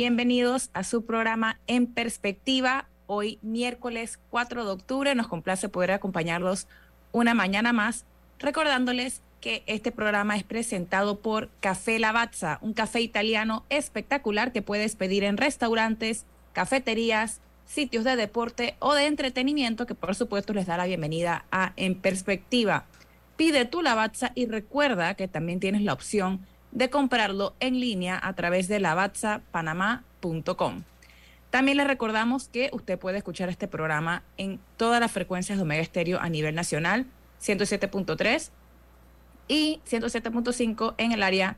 Bienvenidos a su programa En Perspectiva. Hoy miércoles 4 de octubre nos complace poder acompañarlos una mañana más, recordándoles que este programa es presentado por Café Lavazza, un café italiano espectacular que puedes pedir en restaurantes, cafeterías, sitios de deporte o de entretenimiento que por supuesto les da la bienvenida a En Perspectiva. Pide tu Lavazza y recuerda que también tienes la opción de comprarlo en línea a través de lavazzapanamá.com. También les recordamos que usted puede escuchar este programa en todas las frecuencias de Omega Estéreo a nivel nacional, 107.3 y 107.5 en el área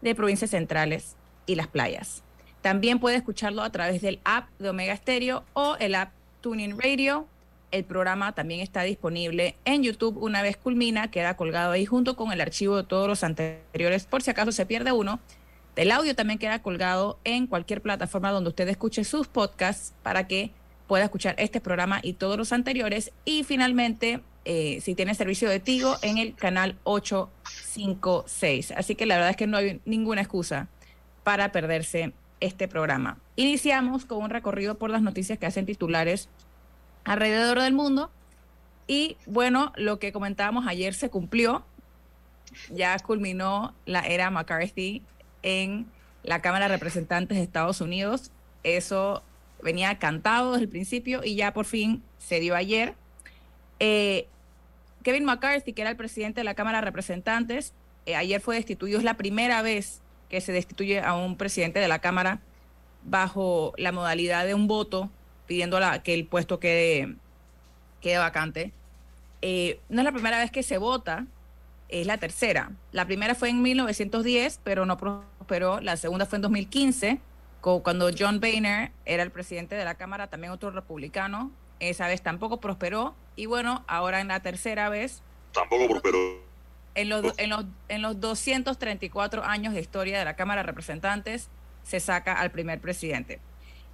de provincias centrales y las playas. También puede escucharlo a través del app de Omega Stereo o el app Tuning Radio. El programa también está disponible en YouTube una vez culmina, queda colgado ahí junto con el archivo de todos los anteriores por si acaso se pierde uno. El audio también queda colgado en cualquier plataforma donde usted escuche sus podcasts para que pueda escuchar este programa y todos los anteriores. Y finalmente, eh, si tiene servicio de Tigo, en el canal 856. Así que la verdad es que no hay ninguna excusa para perderse este programa. Iniciamos con un recorrido por las noticias que hacen titulares alrededor del mundo. Y bueno, lo que comentábamos ayer se cumplió. Ya culminó la era McCarthy en la Cámara de Representantes de Estados Unidos. Eso venía cantado desde el principio y ya por fin se dio ayer. Eh, Kevin McCarthy, que era el presidente de la Cámara de Representantes, eh, ayer fue destituido. Es la primera vez que se destituye a un presidente de la Cámara bajo la modalidad de un voto, pidiendo la, que el puesto quede, quede vacante. Eh, no es la primera vez que se vota, es la tercera. La primera fue en 1910, pero no prosperó. La segunda fue en 2015, co- cuando John Boehner era el presidente de la Cámara, también otro republicano. Esa vez tampoco prosperó. Y bueno, ahora en la tercera vez, Tampoco prosperó. en los, en los, en los 234 años de historia de la Cámara de Representantes, se saca al primer presidente.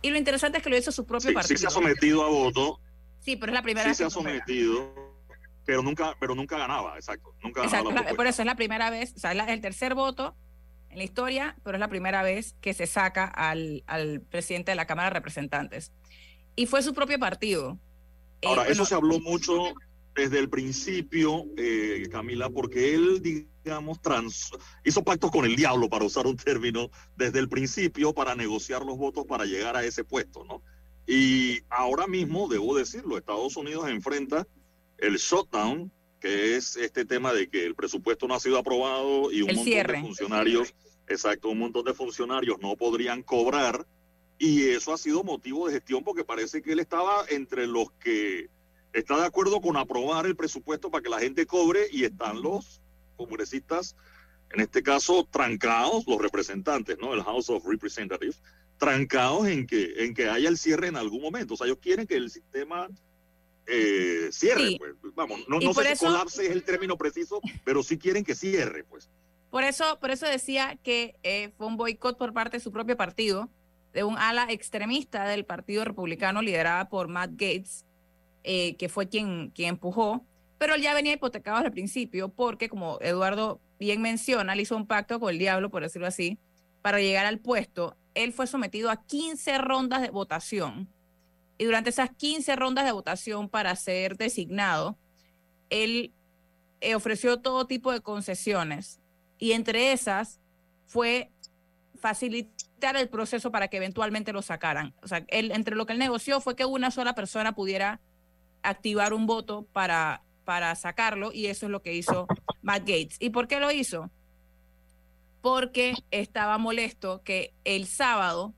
Y lo interesante es que lo hizo su propio Sí, partido. sí se ha sometido a voto, Sí, pero es la primera sí vez se ha sometido, pero nunca, pero nunca ganaba, exacto. Nunca Exacto, la- por eso es la primera vez, o sea, es el tercer voto en la historia, pero es la primera vez que se saca al, al presidente de la Cámara de Representantes. Y fue su propio partido. Eh, Ahora, eso bueno, se habló mucho desde el principio, eh, Camila, porque él, digamos, trans, hizo pactos con el diablo, para usar un término, desde el principio para negociar los votos para llegar a ese puesto, ¿no? Y ahora mismo, debo decirlo, Estados Unidos enfrenta el shutdown, que es este tema de que el presupuesto no ha sido aprobado y un El montón cierre. de funcionarios, exacto, un montón de funcionarios no podrían cobrar. Y eso ha sido motivo de gestión porque parece que él estaba entre los que está de acuerdo con aprobar el presupuesto para que la gente cobre y están los congresistas, en este caso, trancados, los representantes, ¿no? El House of Representatives, trancados en que, en que haya el cierre en algún momento. O sea, ellos quieren que el sistema eh, cierre, Sí. pues. Vamos, no, no sé eso- si colapse es el término preciso, pero sí quieren que cierre, pues. Por eso, por eso decía que eh, fue un boicot por parte de su propio partido, de un ala extremista del Partido Republicano liderada por Matt Gates, eh, que fue quien, quien empujó, pero él ya venía hipotecado el principio porque, como Eduardo bien menciona, él hizo un pacto con el diablo, por decirlo así, para llegar al puesto él fue sometido a 15 rondas de votación. Y durante esas 15 rondas de votación para ser designado, él eh, ofreció todo tipo de concesiones. Y entre esas fue facilitar el proceso para que eventualmente lo sacaran. O sea, él, entre lo que él negoció fue que una sola persona pudiera activar un voto para, para sacarlo y eso es lo que hizo Matt Gates. ¿Y por qué lo hizo? Porque estaba molesto que el sábado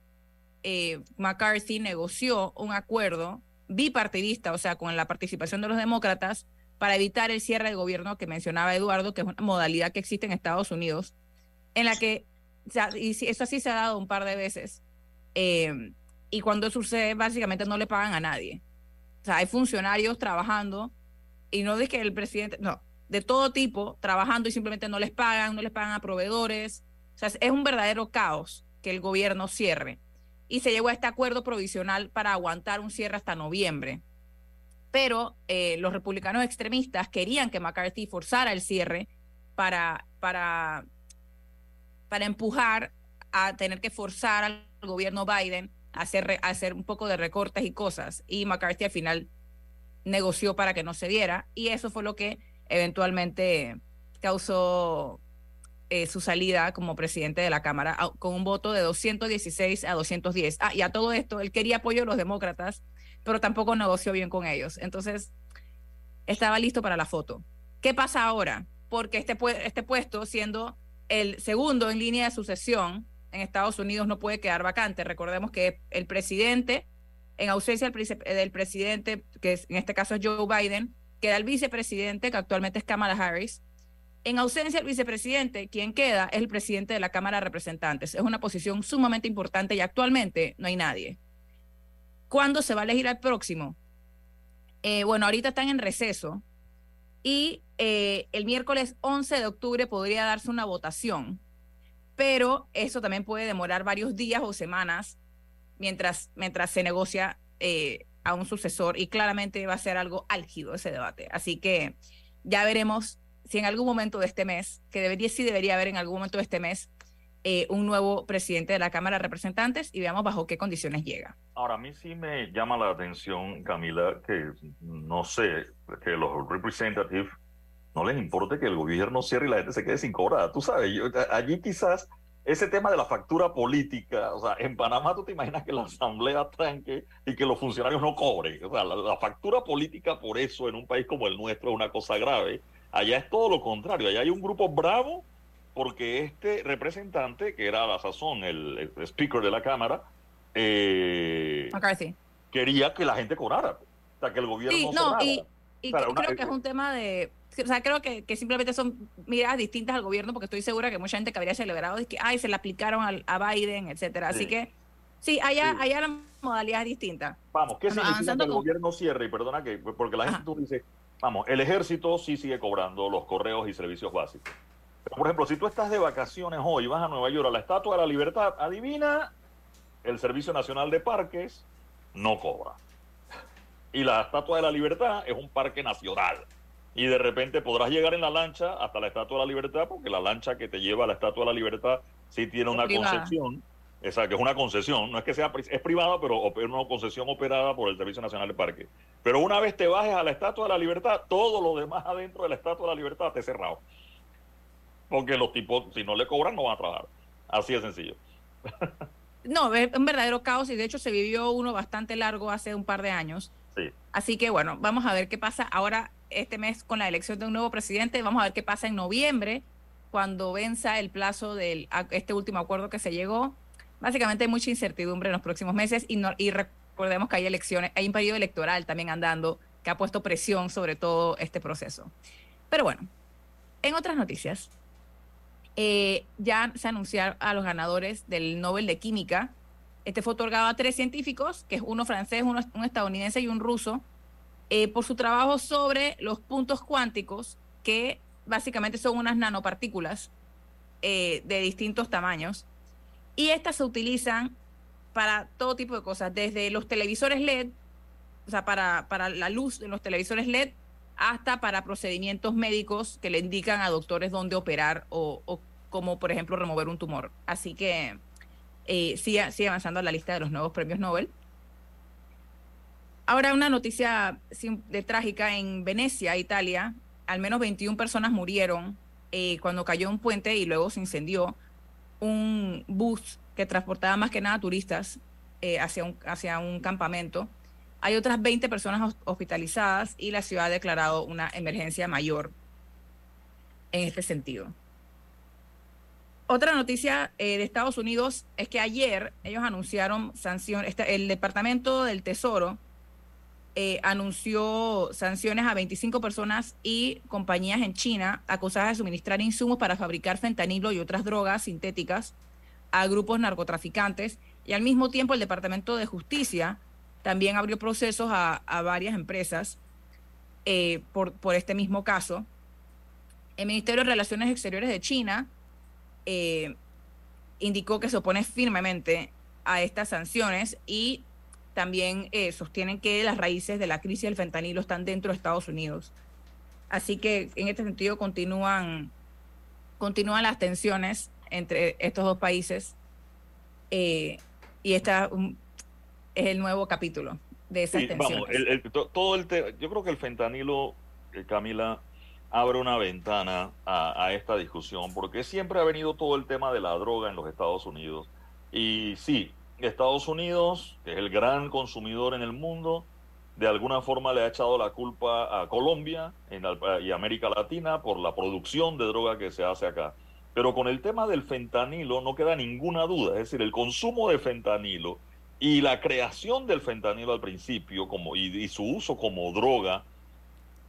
eh, McCarthy negoció un acuerdo bipartidista, o sea, con la participación de los demócratas, para evitar el cierre del gobierno que mencionaba Eduardo, que es una modalidad que existe en Estados Unidos, en la que, y eso sí se ha dado un par de veces, eh, y cuando sucede, básicamente no le pagan a nadie. O sea, hay funcionarios trabajando y no de que el presidente, no, de todo tipo trabajando y simplemente no les pagan, no les pagan a proveedores. O sea, es un verdadero caos que el gobierno cierre. Y se llegó a este acuerdo provisional para aguantar un cierre hasta noviembre. Pero eh, los republicanos extremistas querían que McCarthy forzara el cierre para, para, para empujar a tener que forzar al gobierno Biden hacer, hacer un poco de recortes y cosas. Y McCarthy al final negoció para que no se diera. Y eso fue lo que eventualmente causó eh, su salida como presidente de la Cámara con un voto de 216 a 210. Ah, y a todo esto, él quería apoyo de los demócratas, pero tampoco negoció bien con ellos. Entonces, estaba listo para la foto. ¿Qué pasa ahora? Porque este, este puesto, siendo el segundo en línea de sucesión, en Estados Unidos no puede quedar vacante. Recordemos que el presidente, en ausencia del, presidente, que en este caso es Joe Biden, queda el vicepresidente, que actualmente es Kamala Harris. En ausencia del vicepresidente, quien queda es el presidente de la Cámara de Representantes. Es una posición sumamente importante y actualmente no hay nadie. ¿Cuándo se va a elegir al próximo? Eh, bueno, ahorita están en receso y eh, el miércoles 11 de octubre podría darse una votación pero eso también puede demorar varios días o semanas mientras, mientras se negocia eh, a un sucesor y claramente va a ser algo álgido ese debate. Así que ya veremos si en algún momento de este mes, que debería, sí debería haber en algún momento de este mes, eh, un nuevo presidente de la Cámara de Representantes y veamos bajo qué condiciones llega. Ahora, a mí sí me llama la atención, Camila, que no sé, que los representativos no les importe que el gobierno cierre y la gente se quede sin cobrar. Tú sabes, allí quizás ese tema de la factura política, o sea, en Panamá tú te imaginas que la asamblea tranque y que los funcionarios no cobren. O sea, la, factura política por eso en un país como el nuestro es una cosa grave. Allá es todo lo contrario, allá hay un grupo bravo porque este representante, que era a la sazón el, speaker de la Cámara, eh, quería que la gente cobrara. O sea, que el gobierno sí, no, y, creo que es un tema de o sea, creo que, que, simplemente son miradas distintas al gobierno, porque estoy segura que mucha gente que habría celebrado es que, ay, se le aplicaron al, a Biden, etcétera. Así que, sí, allá, allá la modalidad es distinta. Vamos, ¿qué significa que el gobierno cierre? Y perdona que, porque la gente tú dice, vamos, el ejército sí sigue cobrando los correos y servicios básicos. Pero, por ejemplo, si tú estás de vacaciones hoy, vas a Nueva York a la Estatua de la Libertad, adivina, el Servicio Nacional de Parques no cobra. Y la Estatua de la Libertad es un parque nacional y de repente podrás llegar en la lancha hasta la Estatua de la Libertad, porque la lancha que te lleva a la Estatua de la Libertad sí tiene una concesión, esa que es una concesión, no es que sea es privada, pero es una concesión operada por el Servicio Nacional de Parque. Pero una vez te bajes a la Estatua de la Libertad, todo lo demás adentro de la Estatua de la Libertad te cerrado. Porque los tipos, si no le cobran, no van a trabajar. Así de sencillo. No, es un verdadero caos y de hecho se vivió uno bastante largo hace un par de años. Sí. Así que bueno, vamos a ver qué pasa. Ahora este mes con la elección de un nuevo presidente. Vamos a ver qué pasa en noviembre, cuando venza el plazo de este último acuerdo que se llegó. Básicamente hay mucha incertidumbre en los próximos meses y, recordemos que hay elecciones, hay un periodo electoral también andando que ha puesto presión sobre todo este proceso. Pero bueno, en otras noticias, eh, ya se anunciaron a los ganadores del Nobel de Química. Este fue otorgado a tres científicos, que es uno francés, uno, un estadounidense y un ruso, eh, por su trabajo sobre los puntos cuánticos, que básicamente son unas nanopartículas eh, de distintos tamaños. Y estas se utilizan para todo tipo de cosas, desde los televisores LED, o sea, para, para la luz de los televisores LED, hasta para procedimientos médicos que le indican a doctores dónde operar o, o como, por ejemplo, remover un tumor. Así que eh, sigue, sigue avanzando a la lista de los nuevos premios Nobel. Ahora una noticia de trágica en Venecia, Italia. Al menos 21 personas murieron eh, cuando cayó un puente y luego se incendió un bus que transportaba más que nada turistas eh, hacia, un, campamento. Hay otras 20 personas hos- hospitalizadas y la ciudad ha declarado una emergencia mayor en este sentido. Otra noticia eh, de Estados Unidos es que ayer ellos anunciaron este- el Departamento del Tesoro eh, anunció sanciones a 25 personas y compañías en China acusadas de suministrar insumos para fabricar fentanilo y otras drogas sintéticas a grupos narcotraficantes. Y al mismo tiempo el Departamento de Justicia también abrió procesos a, varias empresas eh, por, por este mismo caso. El Ministerio de Relaciones Exteriores de China eh, indicó que se opone firmemente a estas sanciones y también eh, sostienen que las raíces de la crisis del fentanilo están dentro de Estados Unidos. Así que en este sentido continúan, continúan las tensiones entre estos dos países eh, y esta um, es el nuevo capítulo de esas Sí, tensiones. vamos, el- el- to- todo el yo creo que el fentanilo, eh, Camila, abre una ventana a, a esta discusión, porque siempre ha venido todo el tema de la droga en los Estados Unidos. Y sí, Estados Unidos, que es el gran consumidor en el mundo, de alguna forma le ha echado la culpa a Colombia y América Latina por la producción de droga que se hace acá. Pero con el tema del fentanilo no queda ninguna duda, es decir, el consumo de fentanilo y la creación del fentanilo al principio como, y, y su uso como droga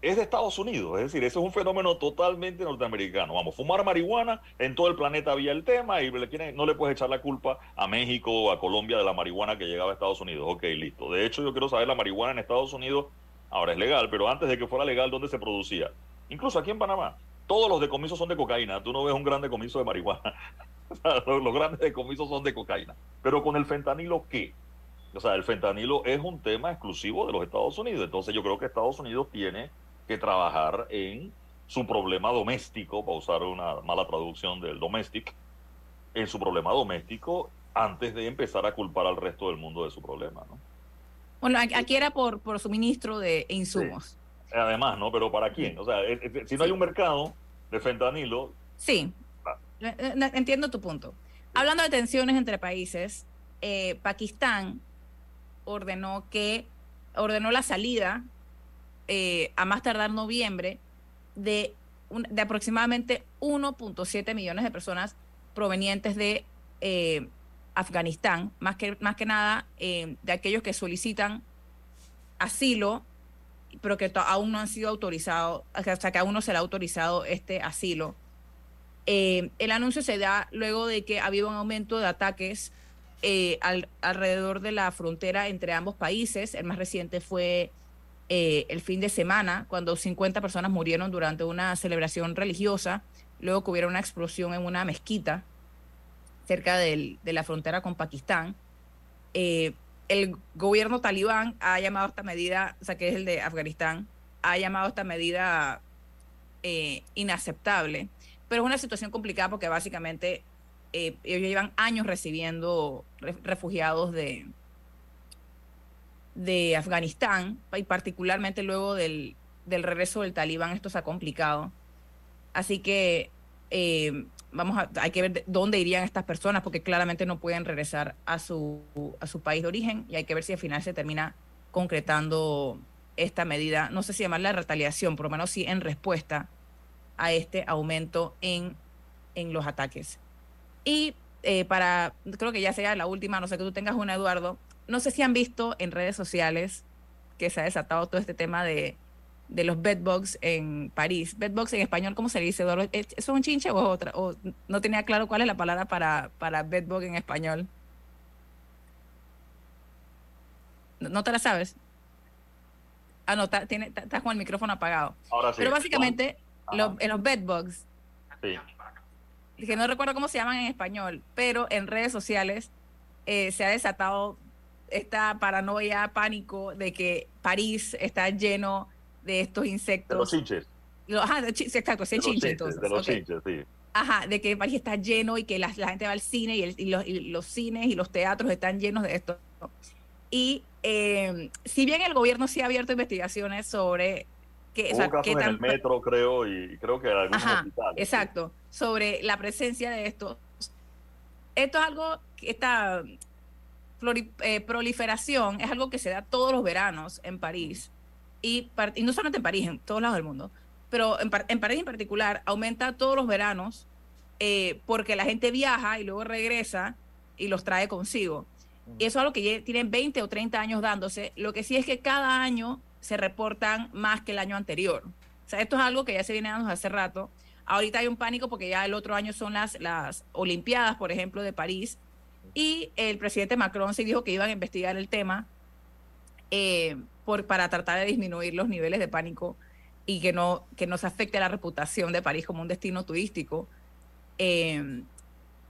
es de Estados Unidos. Es decir, ese es un fenómeno totalmente norteamericano. Vamos, fumar marihuana, en todo el planeta había el tema y no le puedes echar la culpa a México o a Colombia de la marihuana que llegaba a Estados Unidos. Ok, listo. De hecho, yo quiero saber la marihuana en Estados Unidos, ahora es legal, pero antes de que fuera legal, ¿dónde se producía? Incluso aquí en Panamá. Todos los decomisos son de cocaína. Tú no ves un gran decomiso de marihuana. Los grandes decomisos son de cocaína. Pero con el fentanilo, ¿qué? O sea, el fentanilo es un tema exclusivo de los Estados Unidos. Entonces yo creo que Estados Unidos tiene que trabajar en su problema doméstico, para usar una mala traducción del domestic, en su problema doméstico antes de empezar a culpar al resto del mundo de su problema, ¿no? Bueno, aquí era por, por suministro de insumos. Además, ¿no? Pero ¿para quién? O sea, eh, eh, si no hay un mercado de fentanilo, Sí, Ah. Eh, entiendo tu punto. Hablando de tensiones entre países, eh, Pakistán ordenó que ordenó la salida eh, a más tardar noviembre de, un- de aproximadamente 1.7 millones de personas provenientes de eh, Afganistán, más que, más que nada eh, de aquellos que solicitan asilo, pero que aún no han sido autorizados, sea, que aún no se le ha autorizado este asilo. El anuncio se da luego de que ha habido un aumento de ataques al- alrededor de la frontera entre ambos países. El más reciente fue eh, el fin de semana, cuando 50 personas murieron durante una celebración religiosa, luego que hubiera una explosión en una mezquita cerca del- de la frontera con Pakistán. Eh, el gobierno talibán ha llamado esta medida, o sea, que es el de Afganistán, ha llamado esta medida eh, inaceptable, pero es una situación complicada porque básicamente ellos llevan años recibiendo re- refugiados de, de Afganistán y particularmente luego del, del regreso del talibán esto se ha complicado. Así que eh, vamos a, hay que ver de dónde irían estas personas porque claramente no pueden regresar a su, a su país de origen y hay que ver si al final se termina concretando esta medida, no sé si llamarla retaliación, por lo menos sí en respuesta a este aumento en, en los ataques. Y eh, para, creo que ya sea la última, no sé que tú tengas una, Eduardo, no sé si han visto en redes sociales que se ha desatado todo este tema de, de los bedbugs en París. Bedbugs en español, ¿cómo se le dice? ¿Es un chinche o es otra? O no tenía claro cuál es la palabra para, para bedbug en español. ¿No, te la sabes? Ah, no, está- estás con el micrófono apagado. ahora sí. Pero básicamente, los, en los bedbugs, Sí. que no recuerdo cómo se llaman en español, pero en redes sociales eh, se ha desatado esta paranoia, pánico de que París está lleno de estos De los insectos. chinches. Ajá, de sí, exacto, sí, De chinches, entonces. de los chinches, sí. Ajá, de que París está lleno y que la, la gente va al cine y, el- y los, y los cines y los teatros están llenos de esto. Y eh, si bien el gobierno sí ha abierto investigaciones sobre que, o sea, casos en el metro, creo, y creo que en algunos Ajá, hospitales. exacto, sobre la presencia de esto. Esto es algo, que flori- eh, proliferación es algo que se da todos los veranos en París, y, par- y no solamente en París, en todos lados del mundo, pero en, par- en París en particular aumenta todos los veranos eh, porque la gente viaja y luego regresa y los trae consigo. Y eso es algo que tienen 20 o 30 años dándose. Lo que sí es que cada año se reportan más que el año anterior. O sea, esto es algo que ya se viene dando hace rato. Ahorita hay un pánico porque ya el otro año son las, las Olimpiadas, por ejemplo, de París. Y el presidente Macron sí dijo que iban a investigar el tema eh, por, para tratar de disminuir los niveles de pánico y que no, que no se afecte la reputación de París como un destino turístico. Eh,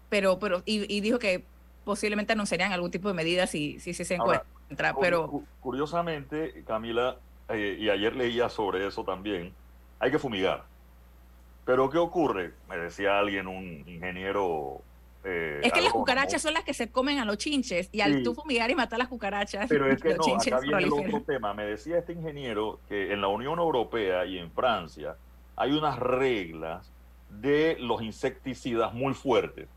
pero, pero, y, y dijo que posiblemente anunciarían algún tipo de medidas si, si, si se Ahora, encuentra. Cu- Pero cu- Curiosamente, Camila, eh, y ayer leía sobre eso también, hay que fumigar. Pero ¿qué ocurre? Me decía alguien, un ingeniero... eh, es que las cucarachas son las que se comen a los chinches y al Sí. tú fumigar y matar las cucarachas, Pero es que los no, acá viene el otro tema. Me decía este ingeniero que en la Unión Europea y en Francia hay unas reglas de los insecticidas muy fuertes.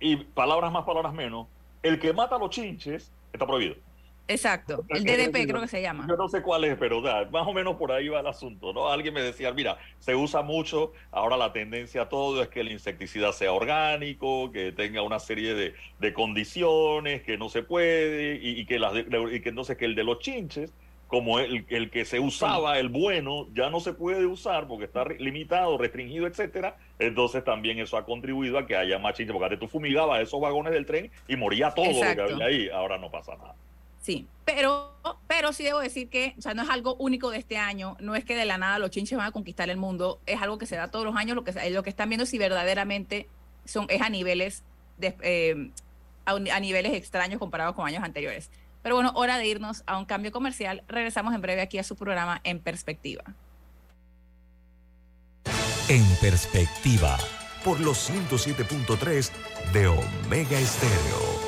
Y palabras más, palabras menos, el que mata a los chinches está prohibido. Exacto, el DDP decir, creo que se llama. Yo no sé cuál es, pero más o menos por ahí va el asunto, ¿no? Alguien me decía, mira, se usa mucho, ahora la tendencia a todo es que el insecticida sea orgánico, que tenga una serie de, de condiciones, que no se puede, y, y que las de- y que entonces que el de los chinches, como el, el que se usaba, el bueno, ya no se puede usar porque está limitado, restringido, etcétera. Entonces también eso ha contribuido a que haya más chinches, porque antes tú fumigabas esos vagones del tren y moría todo lo que había ahí, ahora no pasa nada. Sí, pero, pero sí debo decir que, o sea, no es algo único de este año, no es que de la nada los chinches van a conquistar el mundo, es algo que se da todos los años, lo que, lo que están viendo si verdaderamente son, es a niveles, eh, a niveles extraños comparados con años anteriores. Pero bueno, hora de irnos a un cambio comercial. Regresamos en breve aquí a su programa En Perspectiva. En perspectiva, por los 107.3 de Omega Estéreo.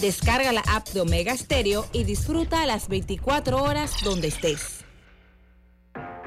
Descarga la app de Omega Stereo y disfruta las 24 horas donde estés.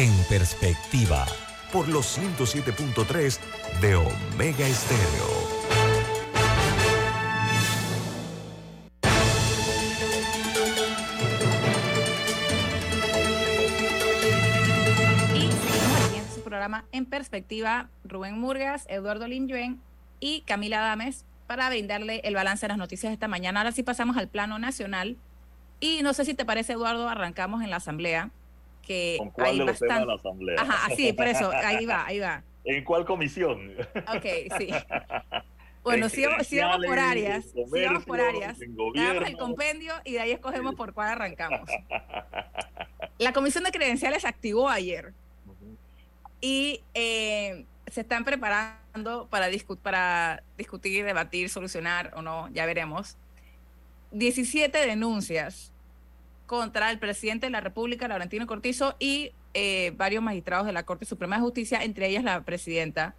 En perspectiva, por los 107.3 de Omega Estéreo. Y seguimos aquí en su programa En Perspectiva, Rubén Murgas, Eduardo Linyuen y Camila Dames para brindarle el balance de las noticias de esta mañana. Ahora sí pasamos al plano nacional. Y no sé si te parece, Eduardo, arrancamos en la asamblea, que ¿Con cuál hay de los temas de bastante... la asamblea? Ajá, así, por eso, ahí va, ahí va. ¿En cuál comisión? Ok, sí. Bueno, sí, vamos- sí vamos por áreas, sí vamos por comercio, áreas. Damos el compendio y de ahí escogemos por cuál arrancamos. La comisión de credenciales se activó ayer y eh, se están preparando para, discu- para discutir, debatir, solucionar o no, ya veremos. 17 denuncias contra el presidente de la República, Laurentino Cortizo, y eh, varios magistrados de la Corte Suprema de Justicia, entre ellas la presidenta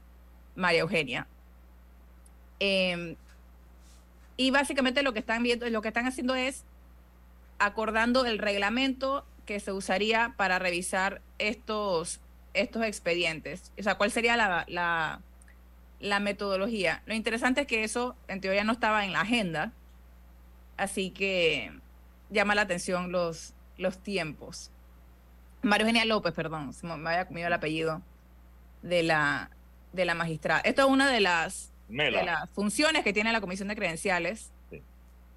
María Eugenia. Eh, y básicamente lo que están viendo, lo que están haciendo es acordando el reglamento que se usaría para revisar estos, estos expedientes. O sea, ¿cuál sería la, la, la metodología? Lo interesante es que eso en teoría no estaba en la agenda, así que llama la atención los, los tiempos. María Eugenia López, perdón, se me había comido el apellido de la, de la magistrada. Esto es una de las, Mela. de las funciones que tiene la Comisión de Credenciales. Sí.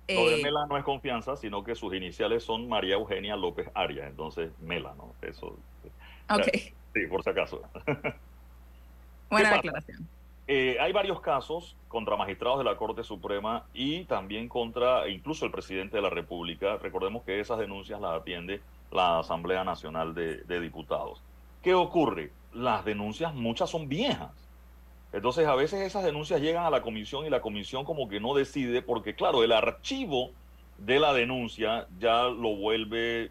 Lo de Eh, Mela no es confianza, sino que sus iniciales son María Eugenia López Arias, entonces Mela, ¿no? Eso. ok, Sí, por si acaso. buena declaración. Eh, hay varios casos contra magistrados de la Corte Suprema y también contra incluso el presidente de la República. Recordemos que esas denuncias las atiende la Asamblea Nacional de, de Diputados. ¿Qué ocurre? Las denuncias, muchas son viejas. Entonces, a veces esas denuncias llegan a la comisión y la comisión como que no decide, porque claro, el archivo de la denuncia ya lo vuelve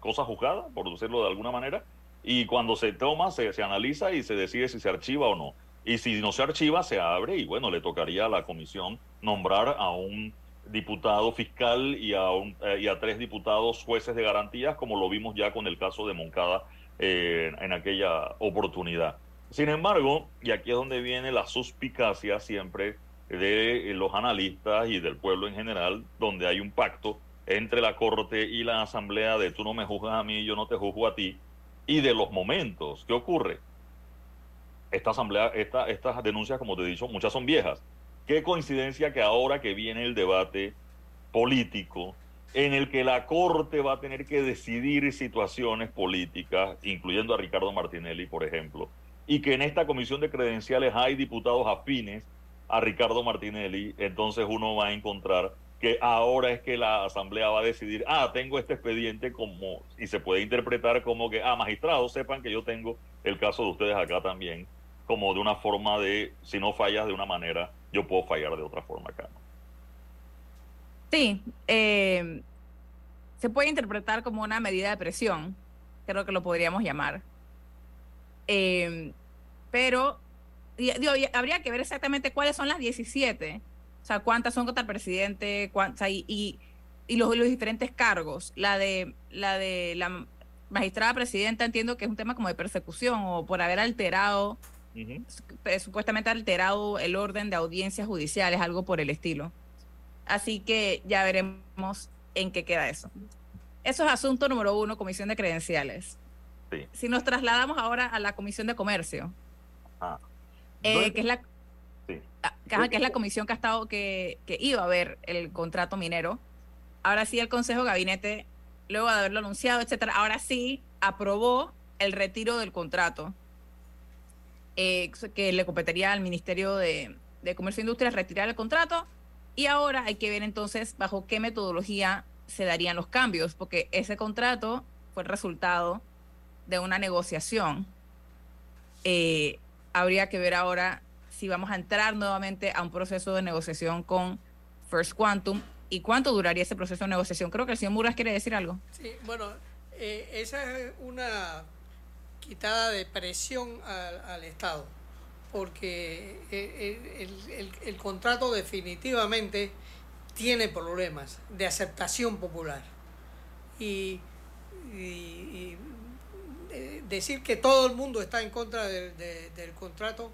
cosa juzgada, por decirlo de alguna manera, y cuando se toma, se, se analiza y se decide si se archiva o no. Y si no se archiva, se abre y bueno, le tocaría a la comisión nombrar a un diputado fiscal y a, un- eh, y a tres diputados jueces de garantías, como lo vimos ya con el caso de Moncada eh, en aquella oportunidad. Sin embargo, y aquí es donde viene la suspicacia siempre de eh, los analistas y del pueblo en general, donde hay un pacto entre la Corte y la Asamblea de tú no me juzgas a mí, yo no te juzgo a ti, y de los momentos. ¿Qué ocurre? Esta asamblea, esta, estas denuncias, como te he dicho, muchas son viejas. Qué coincidencia que ahora que viene el debate político, en el que la Corte va a tener que decidir situaciones políticas, incluyendo a Ricardo Martinelli, por ejemplo, y que en esta comisión de credenciales hay diputados afines a Ricardo Martinelli, entonces uno va a encontrar que ahora es que la asamblea va a decidir, ah, tengo este expediente como, y se puede interpretar como que, ah, magistrados, sepan que yo tengo el caso de ustedes acá también, como de una forma de, si no fallas de una manera, yo puedo fallar de otra forma acá. Sí, eh, se puede interpretar como una medida de presión, creo que lo podríamos llamar. Eh, pero digo, habría que ver exactamente cuáles son las 17, o sea, cuántas son contra el presidente, cuántas, y, y, y los, los diferentes cargos. La de la de la magistrada presidenta entiendo que es un tema como de persecución o por haber alterado, Ujú. eh, supuestamente alterado el orden de audiencias judiciales, algo por el estilo. Así que ya veremos en qué queda eso. Eso es asunto número uno, comisión de credenciales. Sí. Si nos trasladamos ahora a la comisión de comercio, Ah. eh, que es la Sí. ah, que, ajá, que es la comisión que ha estado que, que iba a ver el contrato minero. Ahora sí el Consejo Gabinete, luego de haberlo anunciado, etcétera, ahora sí aprobó el retiro del contrato eh, que le competiría al Ministerio de, de Comercio e Industria retirar el contrato y ahora hay que ver entonces bajo qué metodología se darían los cambios, porque ese contrato fue el resultado de una negociación. Eh, habría que ver ahora si vamos a entrar nuevamente a un proceso de negociación con First Quantum y cuánto duraría ese proceso de negociación. Creo que el señor Muras quiere decir algo. Sí, bueno, eh, esa es una quitada de presión al, al Estado, porque eh, el, el- el- contrato definitivamente tiene problemas de aceptación popular. Y, eh, decir que todo el mundo está en contra de- del contrato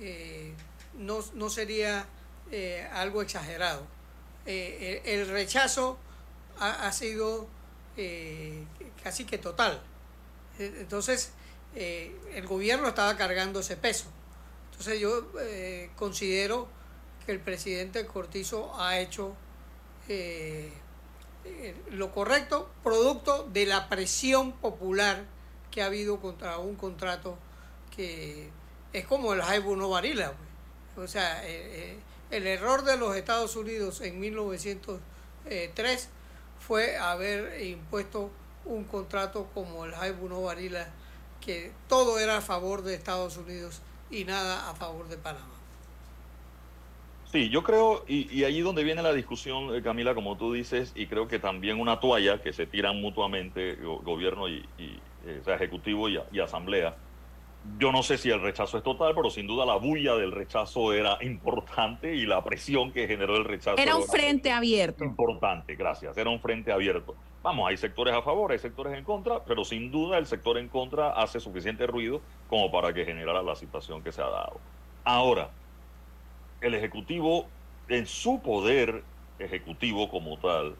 eh, no, no sería eh, algo exagerado. Eh, el, el rechazo ha, ha sido eh, casi que total. Entonces, eh, el gobierno estaba cargando ese peso. Entonces, yo eh, considero que el presidente Cortizo ha hecho eh, lo correcto, producto de la presión popular que ha habido contra un contrato que es como el Jaibu no varila. O sea, el error de los Estados Unidos en 1903 fue haber impuesto un contrato como el Jaibu no varila, que todo era a favor de Estados Unidos y nada a favor de Panamá. Sí, yo creo, y, y allí donde viene la discusión, eh, Camila, como tú dices, y creo que también una toalla que se tiran mutuamente go- gobierno y, y, eh, ejecutivo y asamblea. Yo no sé si el rechazo es total, pero sin duda la bulla del rechazo era importante y la presión que generó el rechazo Era un frente abierto. importante, gracias. Era un frente abierto. Vamos, hay sectores a favor, hay sectores en contra, pero sin duda el sector en contra hace suficiente ruido como para que generara la situación que se ha dado. Ahora, el Ejecutivo, en su poder ejecutivo como tal,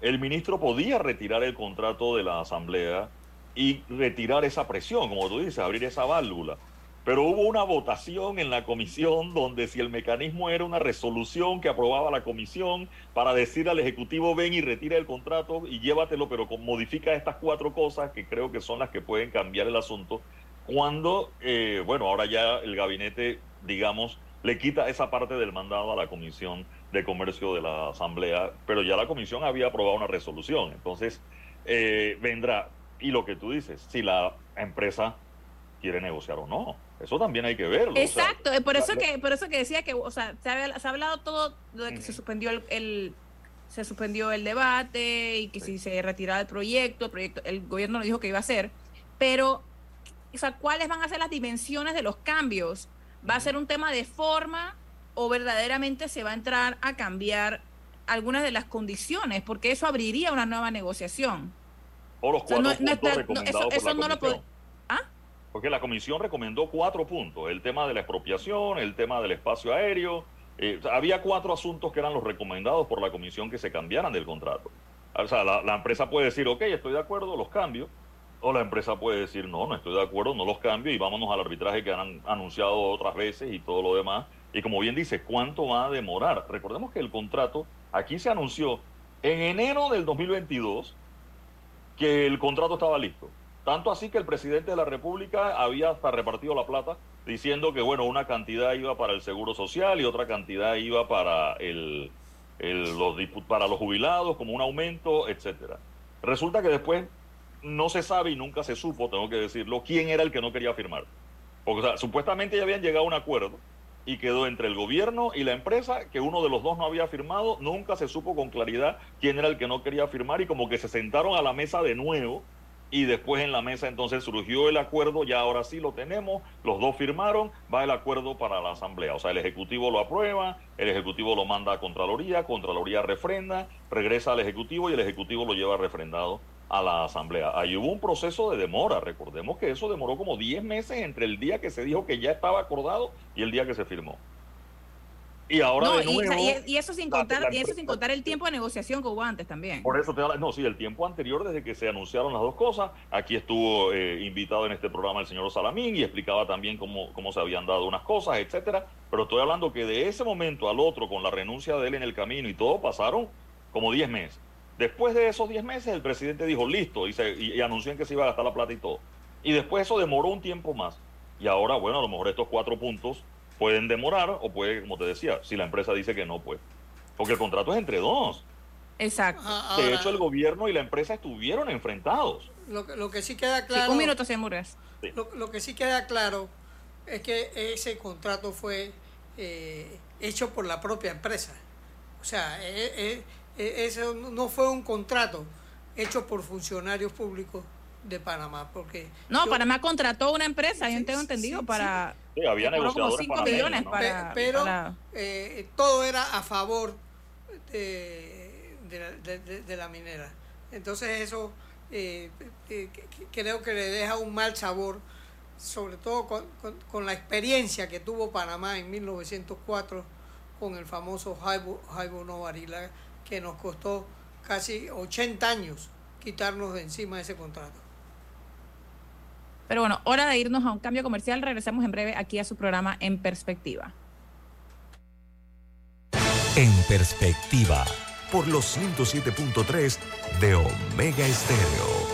el ministro podía retirar el contrato de la Asamblea y retirar esa presión, como tú dices, abrir esa válvula. Pero hubo una votación en la comisión donde si el mecanismo era una resolución que aprobaba la comisión para decir al Ejecutivo ven y retira el contrato y llévatelo, pero modifica estas cuatro cosas que creo que son las que pueden cambiar el asunto, cuando, eh, bueno, ahora ya el gabinete, digamos, le quita esa parte del mandado a la Comisión de Comercio de la Asamblea, pero ya la Comisión había aprobado una resolución. Entonces, eh, vendrá, y lo que tú dices, si la empresa quiere negociar o no, eso también hay que verlo. o sea, Exacto, eh, por eso la- que por eso que decía que, o sea, se, ha hablado todo de que se suspendió el, el- se suspendió el debate y que si se retiraba el proyecto, el proyecto, el gobierno lo dijo que iba a hacer, pero o sea, ¿cuáles van a ser las dimensiones de los cambios? ¿Va a ser un tema de forma o verdaderamente se va a entrar a cambiar algunas de las condiciones? Porque eso abriría una nueva negociación. O los cuatro no- no puntos no, recomendados eso- por eso la no lo comisión. puede- ¿Ah? Porque la comisión recomendó cuatro puntos. El tema de la expropiación, el tema del espacio aéreo. eh, había cuatro asuntos que eran los recomendados por la comisión que se cambiaran del contrato. O sea, la, la empresa puede decir, ok, estoy de acuerdo, los cambio. O la empresa puede decir, no, no estoy de acuerdo, no los cambio y vámonos al arbitraje que han anunciado otras veces y todo lo demás. Y como bien dice, ¿cuánto va a demorar? Recordemos que el contrato aquí se anunció en enero del 2022 que el contrato estaba listo. Tanto así que el presidente de la República había hasta repartido la plata diciendo que, bueno, una cantidad iba para el Seguro Social y otra cantidad iba para, el, el- los, para los jubilados como un aumento, etcétera. Resulta que después no se sabe y nunca se supo, tengo que decirlo, quién era el que no quería firmar. Porque o sea, supuestamente ya habían llegado a un acuerdo y quedó entre el gobierno y la empresa que uno de los dos no había firmado, nunca se supo con claridad quién era el que no quería firmar y como que se sentaron a la mesa de nuevo y después en la mesa entonces surgió el acuerdo, ya ahora sí lo tenemos, los dos firmaron, va el acuerdo para la asamblea, o sea, el ejecutivo lo aprueba, el ejecutivo lo manda a Contraloría, Contraloría refrenda, regresa al ejecutivo y el ejecutivo lo lleva refrendado a la asamblea. Ahí hubo un proceso de demora, recordemos que eso demoró como 10 meses entre el día que se dijo que ya estaba acordado y el día que se firmó. Y ahora No, de nuevo... y- y eso sin contar, la y eso sin contar el tiempo de negociación que hubo antes también. por eso te no, sí, el tiempo anterior, desde que se anunciaron las dos cosas, aquí estuvo eh, invitado en este programa el señor Salamín y explicaba también cómo, cómo se habían dado unas cosas, etcétera. Pero estoy hablando que de ese momento al otro, con la renuncia de él en el camino y todo, pasaron como 10 meses. Después de esos 10 meses, el presidente dijo listo y, se- y- y anunció en que se iba a gastar la plata y todo. Y después eso demoró un tiempo más. Y ahora, bueno, a lo mejor estos cuatro puntos pueden demorar o puede, como te decía, si la empresa dice que no, pues. Porque el contrato es entre dos. Exacto. Ah, De hecho, el gobierno y la empresa estuvieron enfrentados. lo, que- lo que sí queda Sí, claro... un minuto. Lo, lo que sí queda claro es que ese contrato fue eh, hecho por la propia empresa. O sea, eh, eh, eso no fue un contrato hecho por funcionarios públicos de Panamá, porque No, yo- Panamá contrató una empresa, yo Sí, tengo sí, entendido, sí. para... Sí, había cobró como negociadores 5 panameños, millones ¿no? para... Pe- pero para- eh, todo era a favor de, de la- de- de- de la minera. Entonces eso eh, eh, creo que le deja un mal sabor, sobre todo con, con- con la experiencia que tuvo Panamá en 1904 con el famoso Jaibo, Jaibo Novarila, que nos costó casi 80 años quitarnos de encima ese contrato. Pero bueno, hora de irnos a un cambio comercial. Regresamos en breve aquí a su programa En Perspectiva. En perspectiva, por los 107.3 de Omega Estéreo.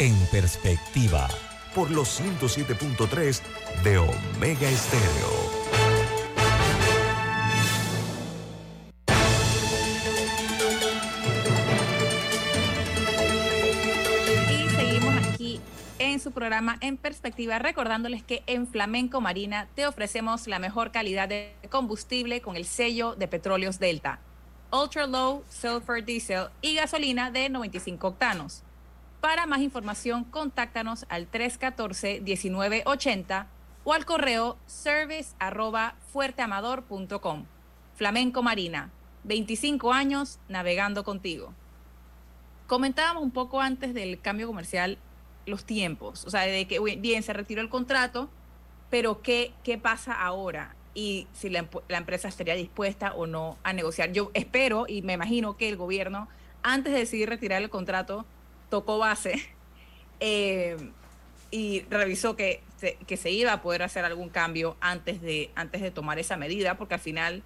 En perspectiva, Por los 107.3 de Omega Estéreo. Y seguimos aquí en su programa En Perspectiva, recordándoles que en Flamenco Marina te ofrecemos la mejor calidad de combustible con el sello de Petróleos Delta. Ultra Low Sulfur Diesel y gasolina de 95 octanos. Para más información, contáctanos al 314-1980 o al correo service arroba fuerteamador.com. Flamenco Marina, 25 años navegando contigo. Comentábamos un poco antes del cambio comercial los tiempos, o sea, de que bien se retiró el contrato, pero ¿qué, qué pasa ahora? Y si la empresa estaría dispuesta o no a negociar. Yo espero y me imagino que el gobierno, antes de decidir retirar el contrato, tocó base eh, y revisó que se, que se iba a poder hacer algún cambio antes de, antes de tomar esa medida, porque al final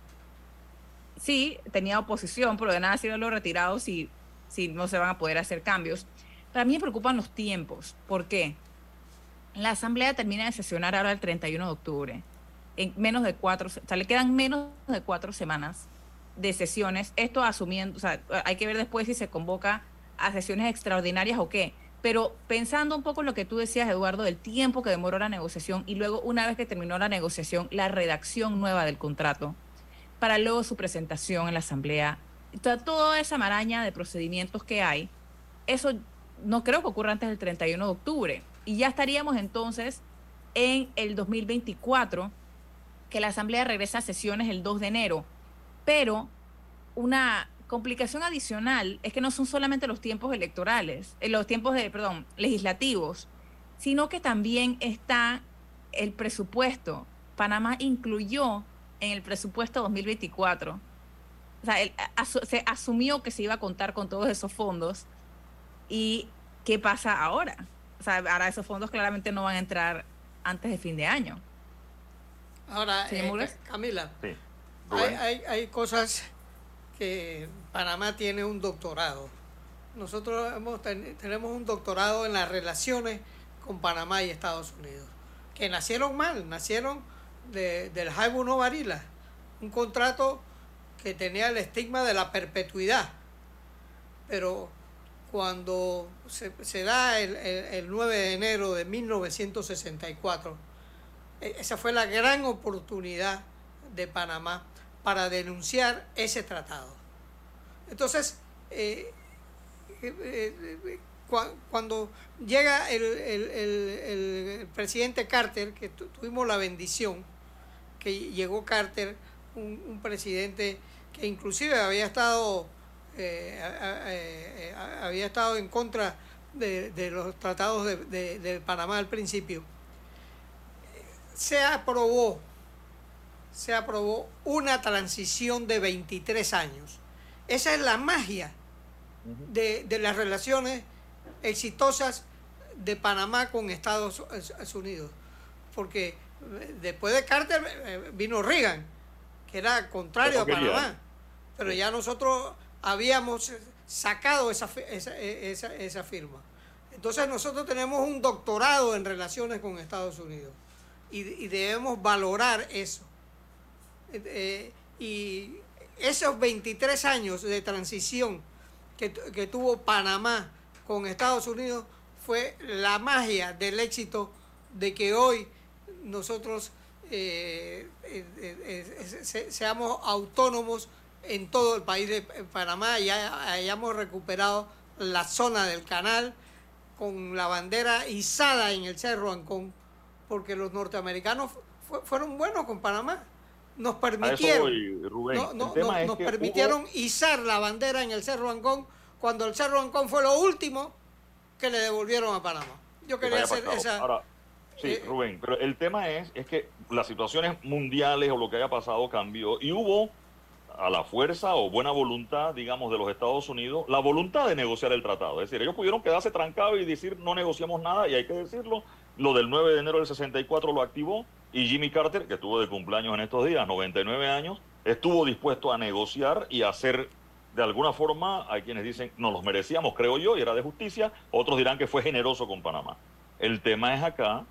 sí tenía oposición, pero de nada sirven los retirados si, si no se van a poder hacer cambios. Pero a mí me preocupan los tiempos. ¿Por qué? La Asamblea termina de sesionar ahora el 31 de octubre. En menos de cuatro, o sea, le quedan menos de cuatro semanas de sesiones. Esto asumiendo, o sea, hay que ver después si se convoca a sesiones extraordinarias o qué. Pero pensando un poco en lo que tú decías, Eduardo, del tiempo que demoró la negociación y luego, una vez que terminó la negociación, la redacción nueva del contrato, para luego su presentación en la Asamblea, toda, esa maraña de procedimientos que hay, eso no creo que ocurra antes del 31 de octubre. Y ya estaríamos entonces en el 2024, que la Asamblea regresa a sesiones el 2 de enero. Pero una complicación adicional es que no son solamente los tiempos electorales, eh, los tiempos de, perdón, legislativos, sino que también está el presupuesto. Panamá incluyó en el presupuesto 2024, o sea, él asu- se asumió que se iba a contar con todos esos fondos. ¿Y qué pasa ahora? O sea, ahora esos fondos claramente no van a entrar antes de fin de año. Ahora, eh, Mulas. Camila, Sí. hay, hay, hay cosas Panamá tiene un doctorado. Nosotros tenemos un doctorado en las relaciones con Panamá y Estados Unidos, que nacieron mal, nacieron de- del Jaibu no Varila, un contrato que tenía el estigma de la perpetuidad. Pero cuando se, da el 9 de enero de 1964, e- esa fue la gran oportunidad de Panamá para denunciar ese tratado. Entonces, eh, eh, eh, cua- cuando llega el, el- el- presidente Carter, que tu- tuvimos la bendición, que llegó Carter, un, un presidente que inclusive había estado, había estado en contra de, de los tratados de- de Panamá al principio, se aprobó, se aprobó una transición de 23 años. Esa es la magia de, de las relaciones exitosas de Panamá con Estados Unidos. Porque eh, después de Carter eh, vino Reagan, que era contrario a. Panamá. Pero ya nosotros habíamos sacado esa, e- esa, esa firma. Entonces nosotros tenemos un doctorado en relaciones con Estados Unidos y, y debemos valorar eso. Eh, y esos 23 años de transición que, que tuvo Panamá con Estados Unidos fue la magia del éxito de que hoy nosotros eh, eh, se- seamos autónomos en todo el país de Panamá y ha- hayamos recuperado la zona del canal con la bandera izada en el Cerro Ancón, porque los norteamericanos fu- fueron buenos con Panamá. Nos permitieron, voy, Rubén. no, no, nos que permitieron izar la bandera en el Cerro Ancón cuando el Cerro Ancón fue lo último que le devolvieron a Panamá. Yo que quería hacer pasado. esa... Ahora, sí, eh, Rubén, pero el tema es, es que las situaciones mundiales o lo que haya pasado cambió y hubo a la fuerza o buena voluntad, digamos, de los Estados Unidos, la voluntad de negociar el tratado. Es decir, ellos pudieron quedarse trancados y decir no negociamos nada, y hay que decirlo. Lo del 9 de enero del 64 lo activó y Jimmy Carter, que estuvo de cumpleaños en estos días, 99 años, estuvo dispuesto a negociar y a hacer de alguna forma, hay quienes dicen, no los merecíamos, creo yo, y era de justicia, otros dirán que fue generoso con Panamá. El tema es acá,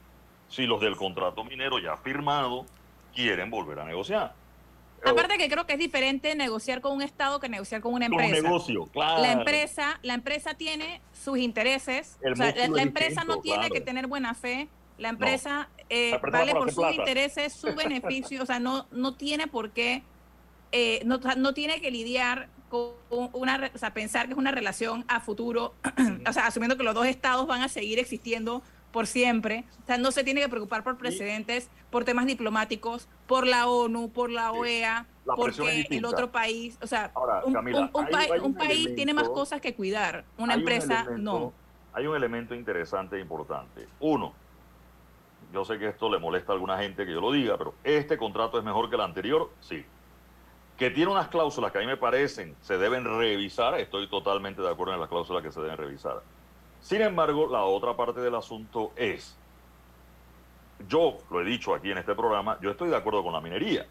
si los del contrato minero ya firmado quieren volver a negociar. Aparte que creo que es diferente negociar con un Estado que negociar con una Con un empresa. negocio, claro. La empresa, la empresa tiene sus intereses. El o sea, la, empresa no tiene claro. que tener buena fe. La empresa eh, empresa vale por sus intereses, su beneficio. o sea, no, no tiene por qué, eh, no, no tiene que lidiar con una, o sea, pensar que es una relación a futuro, o sea, asumiendo que los dos estados van a seguir existiendo por siempre. O sea, no se tiene que preocupar por precedentes, por temas diplomáticos, por la ONU, por la OEA, La porque el otro país, o sea, Ahora, un, Camila, un- un hay- país- hay un tiene más cosas que cuidar, una un empresa elemento- no. Hay un elemento interesante e importante. Uno, yo sé que esto le molesta a alguna gente que yo lo diga, pero este contrato es mejor que el anterior, sí. Que tiene unas cláusulas que a mí me parecen se deben revisar, estoy totalmente de acuerdo en las cláusulas que se deben revisar. Sin embargo, la otra parte del asunto es, yo lo he dicho aquí en este programa, yo estoy de acuerdo con la minería.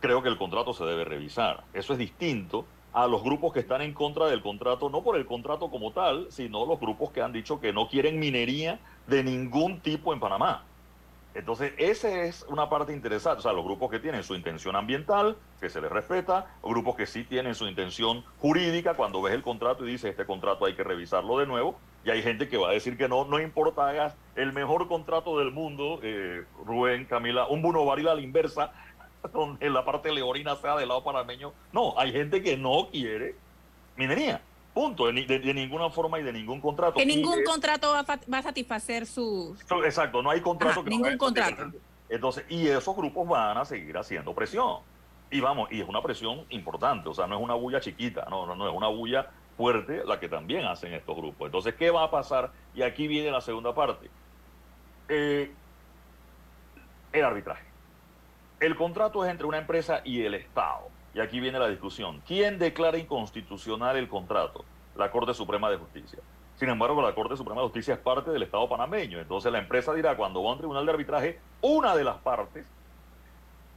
Creo que el contrato se debe revisar. Eso es distinto a los grupos que están en contra del contrato, no por el contrato como tal, sino los grupos que han dicho que no quieren minería de ningún tipo en Panamá. Entonces, esa es una parte interesante. O sea, los grupos que tienen su intención ambiental, que se les respeta, grupos que sí tienen su intención jurídica, cuando ves el contrato y dices, este contrato hay que revisarlo de nuevo, y hay gente que va a decir que no, no importa, hagas el mejor contrato del mundo, eh, Rubén, Camila, un Buno Baril a la inversa, donde la parte leonina sea del lado panameño. No, hay gente que no quiere minería. Punto. De, ni- de- de ninguna forma y de ningún contrato. Que ningún contrato va a, fa- va a satisfacer sus... So- Exacto, no hay contrato Ajá, que no ningún a contrato. Entonces, y esos grupos van a seguir haciendo presión. Y vamos, y es una presión importante, o sea, no es una bulla chiquita, no, no, no, es una bulla fuerte la que también hacen estos grupos. Entonces, ¿qué va a pasar? Y aquí viene la segunda parte. Eh, el arbitraje. El contrato es entre una empresa y el Estado. Y aquí viene la discusión. ¿Quién declara inconstitucional el contrato? La Corte Suprema de Justicia. Sin embargo, la Corte Suprema de Justicia es parte del Estado panameño. Entonces la empresa dirá, cuando va a un tribunal de arbitraje, una de las partes,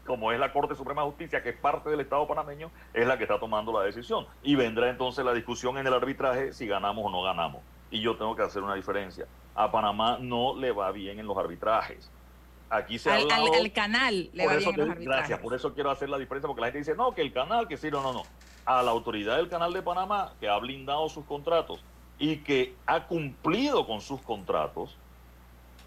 como es la Corte Suprema de Justicia, que es parte del Estado panameño, es la que está tomando la decisión. Y vendrá entonces la discusión en el arbitraje si ganamos o no ganamos. Y yo tengo que hacer una diferencia. A Panamá no le va bien en los arbitrajes. Aquí se ha Al, hablado- al canal le va bien te-. Gracias, por eso quiero hacer la diferencia, porque la gente dice, no, que el canal, que sí, no, no, no. A la autoridad del canal de Panamá, que ha blindado sus contratos y que ha cumplido con sus contratos,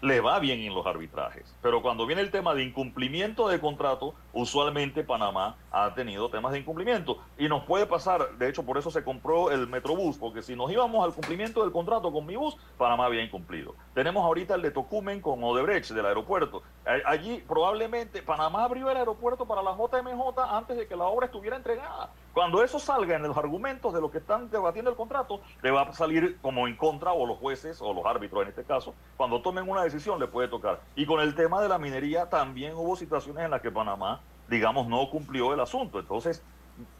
le va bien en los arbitrajes. Pero cuando viene el tema de incumplimiento de contrato, usualmente Panamá ha tenido temas de incumplimiento. Y nos puede pasar, de hecho por eso se compró el Metrobús, porque si nos íbamos al cumplimiento del contrato con mi bus, Panamá había incumplido. Tenemos ahorita el de Tocumen con Odebrecht del aeropuerto. Allí probablemente Panamá abrió el aeropuerto para la JMJ antes de que la obra estuviera entregada. Cuando eso salga en los argumentos de lo que están debatiendo el contrato, le va a salir como en contra, o los jueces, o los árbitros en este caso, cuando tomen una decisión le puede tocar. Y con el tema de la minería también hubo situaciones en las que Panamá, digamos, no cumplió el asunto. Entonces,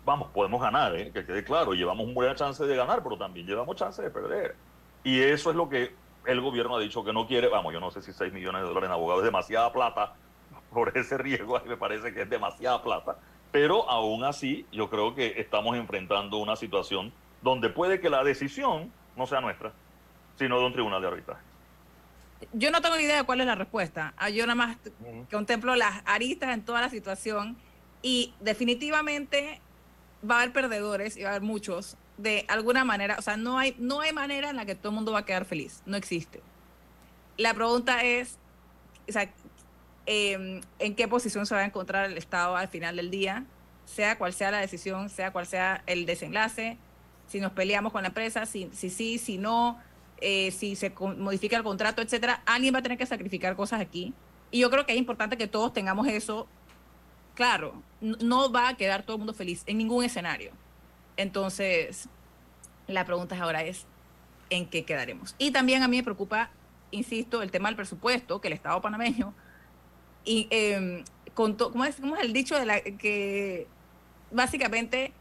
vamos, podemos ganar, ¿eh? que quede claro, llevamos una buena chance de ganar, pero también llevamos chance de perder. Y eso es lo que el gobierno ha dicho que no quiere. Vamos, yo no sé si 6 millones de dólares en abogados es demasiada plata por ese riesgo, a me parece que es demasiada plata. Pero aún así, yo creo que estamos enfrentando una situación donde puede que la decisión no sea nuestra, sino de un tribunal de arbitraje. Yo no tengo idea de cuál es la respuesta. Ah, Yo nada más contemplo las aristas en toda la situación y definitivamente va a haber perdedores y va a haber muchos de alguna manera. O sea, no hay, no hay manera en la que todo el mundo va a quedar feliz. No existe. La pregunta es, o sea, em, ¿en qué posición se va a encontrar el Estado al final del día? Sea cual sea la decisión, sea cual sea el desenlace, si nos peleamos con la empresa, si, si sí, si no, eh, si se modifica el contrato, etcétera, alguien va a tener que sacrificar cosas aquí. Y yo creo que es importante que todos tengamos eso claro. No va a quedar todo el mundo feliz en ningún escenario. Entonces, la pregunta ahora es, ¿en qué quedaremos? Y también a mí me preocupa, insisto, el tema del presupuesto, que el Estado panameño, y, eh, contó, ¿cómo, es, ¿cómo es el dicho de la que básicamente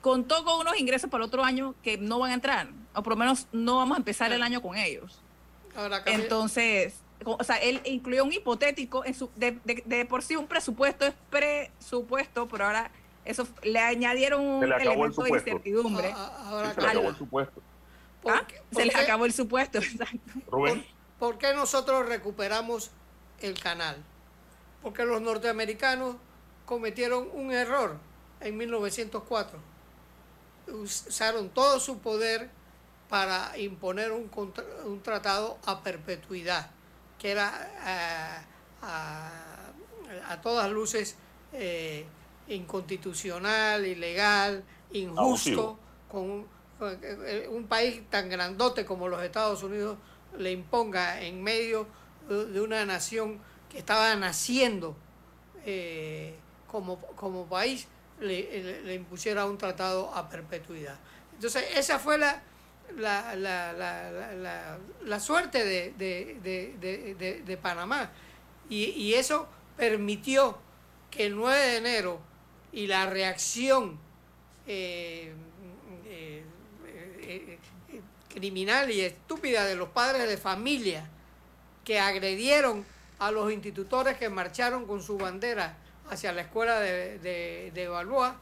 contó con unos ingresos para el otro año que no van a entrar, o por lo menos no vamos a empezar el año con ellos. Ahora, Entonces, o sea, él incluyó un hipotético, en su, de, de- de por sí un presupuesto es presupuesto, pero ahora eso le añadieron un le el elemento de incertidumbre. Ah, ahora, Sí, se le acabó el supuesto. Ah, ¿por Se les acabó el supuesto, exacto. Rubén. ¿Por qué nosotros recuperamos el canal? Porque los norteamericanos cometieron un error en 1904. Usaron todo su poder para imponer un, contra- un tratado a perpetuidad, que era ah, a, a todas luces eh, inconstitucional, ilegal, injusto, con un, con, eh, un país tan grandote como los Estados Unidos le imponga en medio de una nación que estaba naciendo eh, como, como país, le, le- impusiera un tratado a perpetuidad. Entonces, esa fue la, la, la, la, la- suerte de, de- de- de- Panamá. Y, y eso permitió que el 9 de enero y la reacción eh, eh, criminal y estúpida de los padres de familia que agredieron a los institutores que marcharon con su bandera hacia la escuela de, de, de Balboa,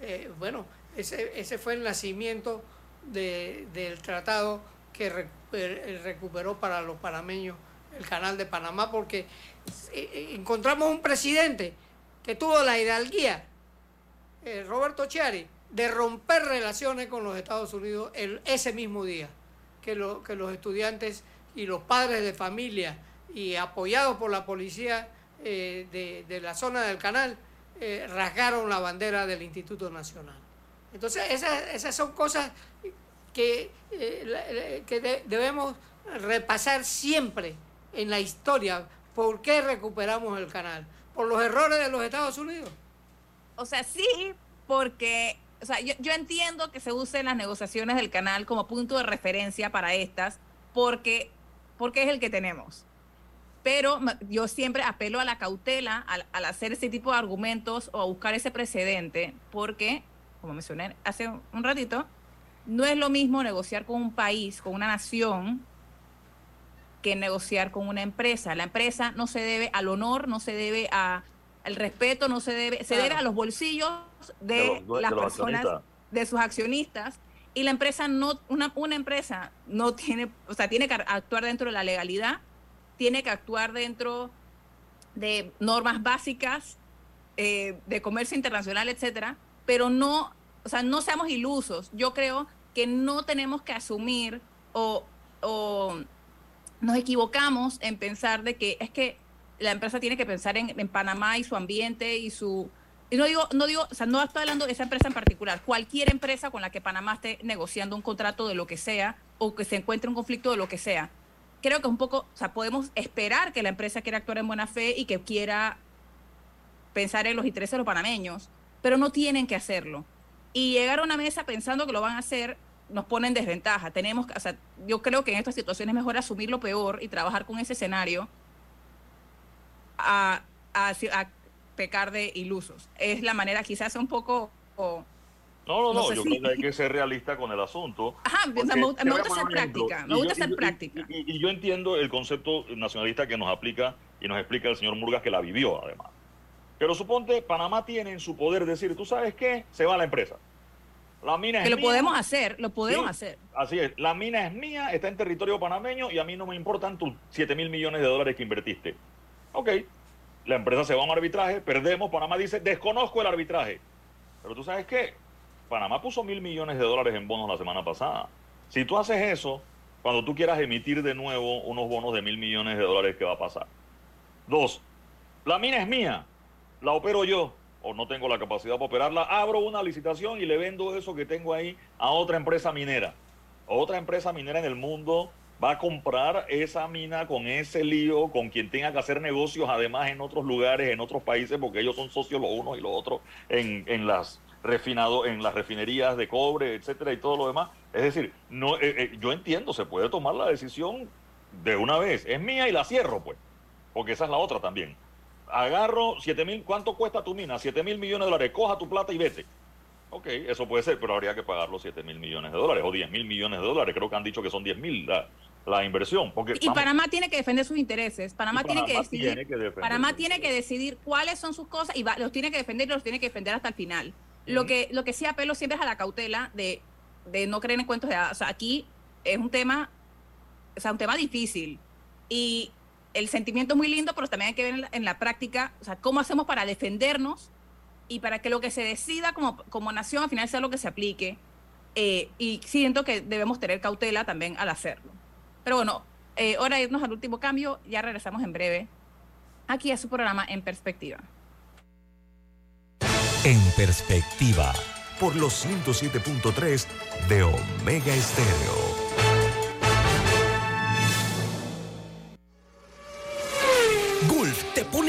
eh, bueno, ese, ese fue el nacimiento de- del tratado que recuper- recuperó para los panameños el canal de Panamá, porque eh, eh, encontramos un presidente que tuvo la hidalguía, eh, Roberto Chiari, de romper relaciones con los Estados Unidos el- ese mismo día, que, lo- que los estudiantes y los padres de familia y apoyados por la policía eh, de, de la zona del canal, eh, rasgaron la bandera del Instituto Nacional. Entonces, esas, esas son cosas que, eh, que de- debemos repasar siempre en la historia. ¿Por qué recuperamos el canal? ¿Por los errores de los Estados Unidos? O sea, sí, porque, o sea, yo, yo entiendo que se usen las negociaciones del canal como punto de referencia para estas, porque, porque es el que tenemos. Pero yo siempre apelo a la cautela al, al hacer ese tipo de argumentos o a buscar ese precedente, porque, como mencioné hace un ratito, no es lo mismo negociar con un país, con una nación, que negociar con una empresa. La empresa no se debe al honor, no se debe a, al respeto, no se debe, se debe a los bolsillos de, De los due- las de personas, de sus accionistas. Y la empresa no, una, una empresa no tiene, o sea, tiene que actuar dentro de la legalidad, tiene que actuar dentro de normas básicas eh, de comercio internacional, etcétera, pero no, o sea, no seamos ilusos. Yo creo que no tenemos que asumir o, o nos equivocamos en pensar de que es que la empresa tiene que pensar en, en Panamá y su ambiente y su... No digo, no digo, o sea, no estoy hablando de esa empresa en particular, cualquier empresa con la que Panamá esté negociando un contrato de lo que sea o que se encuentre un conflicto de lo que sea. Creo que es un poco, o sea, podemos esperar que la empresa quiera actuar en buena fe y que quiera pensar en los intereses de los panameños, pero no tienen que hacerlo. Y llegar a una mesa pensando que lo van a hacer nos pone en desventaja. Tenemos, o sea, yo creo que en estas situaciones es mejor asumir lo peor y trabajar con ese escenario a- a pecar de ilusos. Es la manera, quizás un poco... o- No, no, No no, sé yo si- creo que hay que ser realista con el asunto. Ajá, me, me gusta ser práctica, me gusta ser y- práctica. Y, y yo entiendo el concepto nacionalista que nos aplica y nos explica el señor Murgas que la vivió además. Pero suponte, Panamá tiene en su poder decir, ¿tú sabes qué? Se va la empresa. La mina es Que lo mía. podemos hacer, lo podemos Sí. hacer. Así es, la mina es mía, está en territorio panameño y a mí no me importan tus 7 mil millones de dólares que invertiste. Ok, la empresa se va a un arbitraje, perdemos, Panamá dice, desconozco el arbitraje. Pero tú sabes qué, Panamá puso mil millones de dólares en bonos la semana pasada. Si tú haces eso, cuando tú quieras emitir de nuevo unos bonos de mil millones de dólares, ¿qué va a pasar? Dos, la mina es mía, la opero yo, o no tengo la capacidad para operarla, abro una licitación y le vendo eso que tengo ahí a otra empresa minera. Otra empresa minera en el mundo va a comprar esa mina con ese lío, con quien tenga que hacer negocios además en otros lugares, en otros países, porque ellos son socios los unos y los otros en, en las refinado, en las refinerías de cobre, etcétera, y todo lo demás. Es decir, no, eh, eh, yo entiendo, se puede tomar la decisión de una vez. Es mía y la cierro, pues. Porque esa es la otra también. Agarro 7 mil, ¿cuánto cuesta tu mina? 7 mil millones de dólares. Coja tu plata y vete. Ok, eso puede ser, pero habría que pagar los 7 mil millones de dólares o 10 mil millones de dólares. Creo que han dicho que son 10 mil la, inversión. Porque, Y vamos, Panamá tiene que defender sus intereses. Panamá, tiene que decidir. tiene que defender Panamá tiene que decidir cuáles son sus cosas y va- los tiene que defender y los tiene que defender hasta el final. Lo que lo que sí apelo siempre es a la cautela de, de no creer en cuentos de hadas. O sea, aquí es un tema, o sea, un tema difícil y el sentimiento es muy lindo, pero también hay que ver en la, en la práctica, o sea, cómo hacemos para defendernos y para que lo que se decida como, como nación al final sea lo que se aplique. Eh, y siento que debemos tener cautela también al hacerlo. Pero bueno, eh, hora de irnos al último cambio. Ya regresamos en breve aquí a su programa En Perspectiva. En perspectiva, por los 107.3 de Omega Estéreo.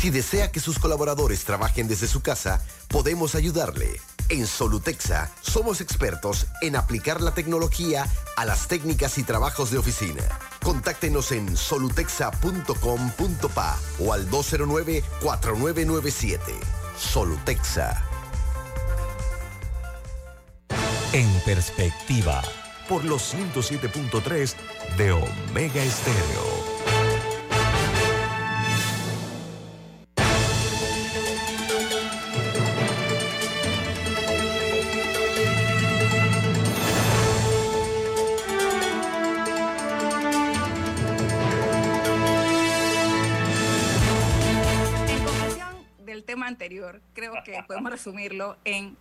Si desea que sus colaboradores trabajen desde su casa, podemos ayudarle. En Solutexa somos expertos en aplicar la tecnología a las técnicas y trabajos de oficina. Contáctenos en solutexa.com.pa o al 209-4997. Solutexa. en perspectiva, por los 107.3 de Omega Estéreo. Resumirlo en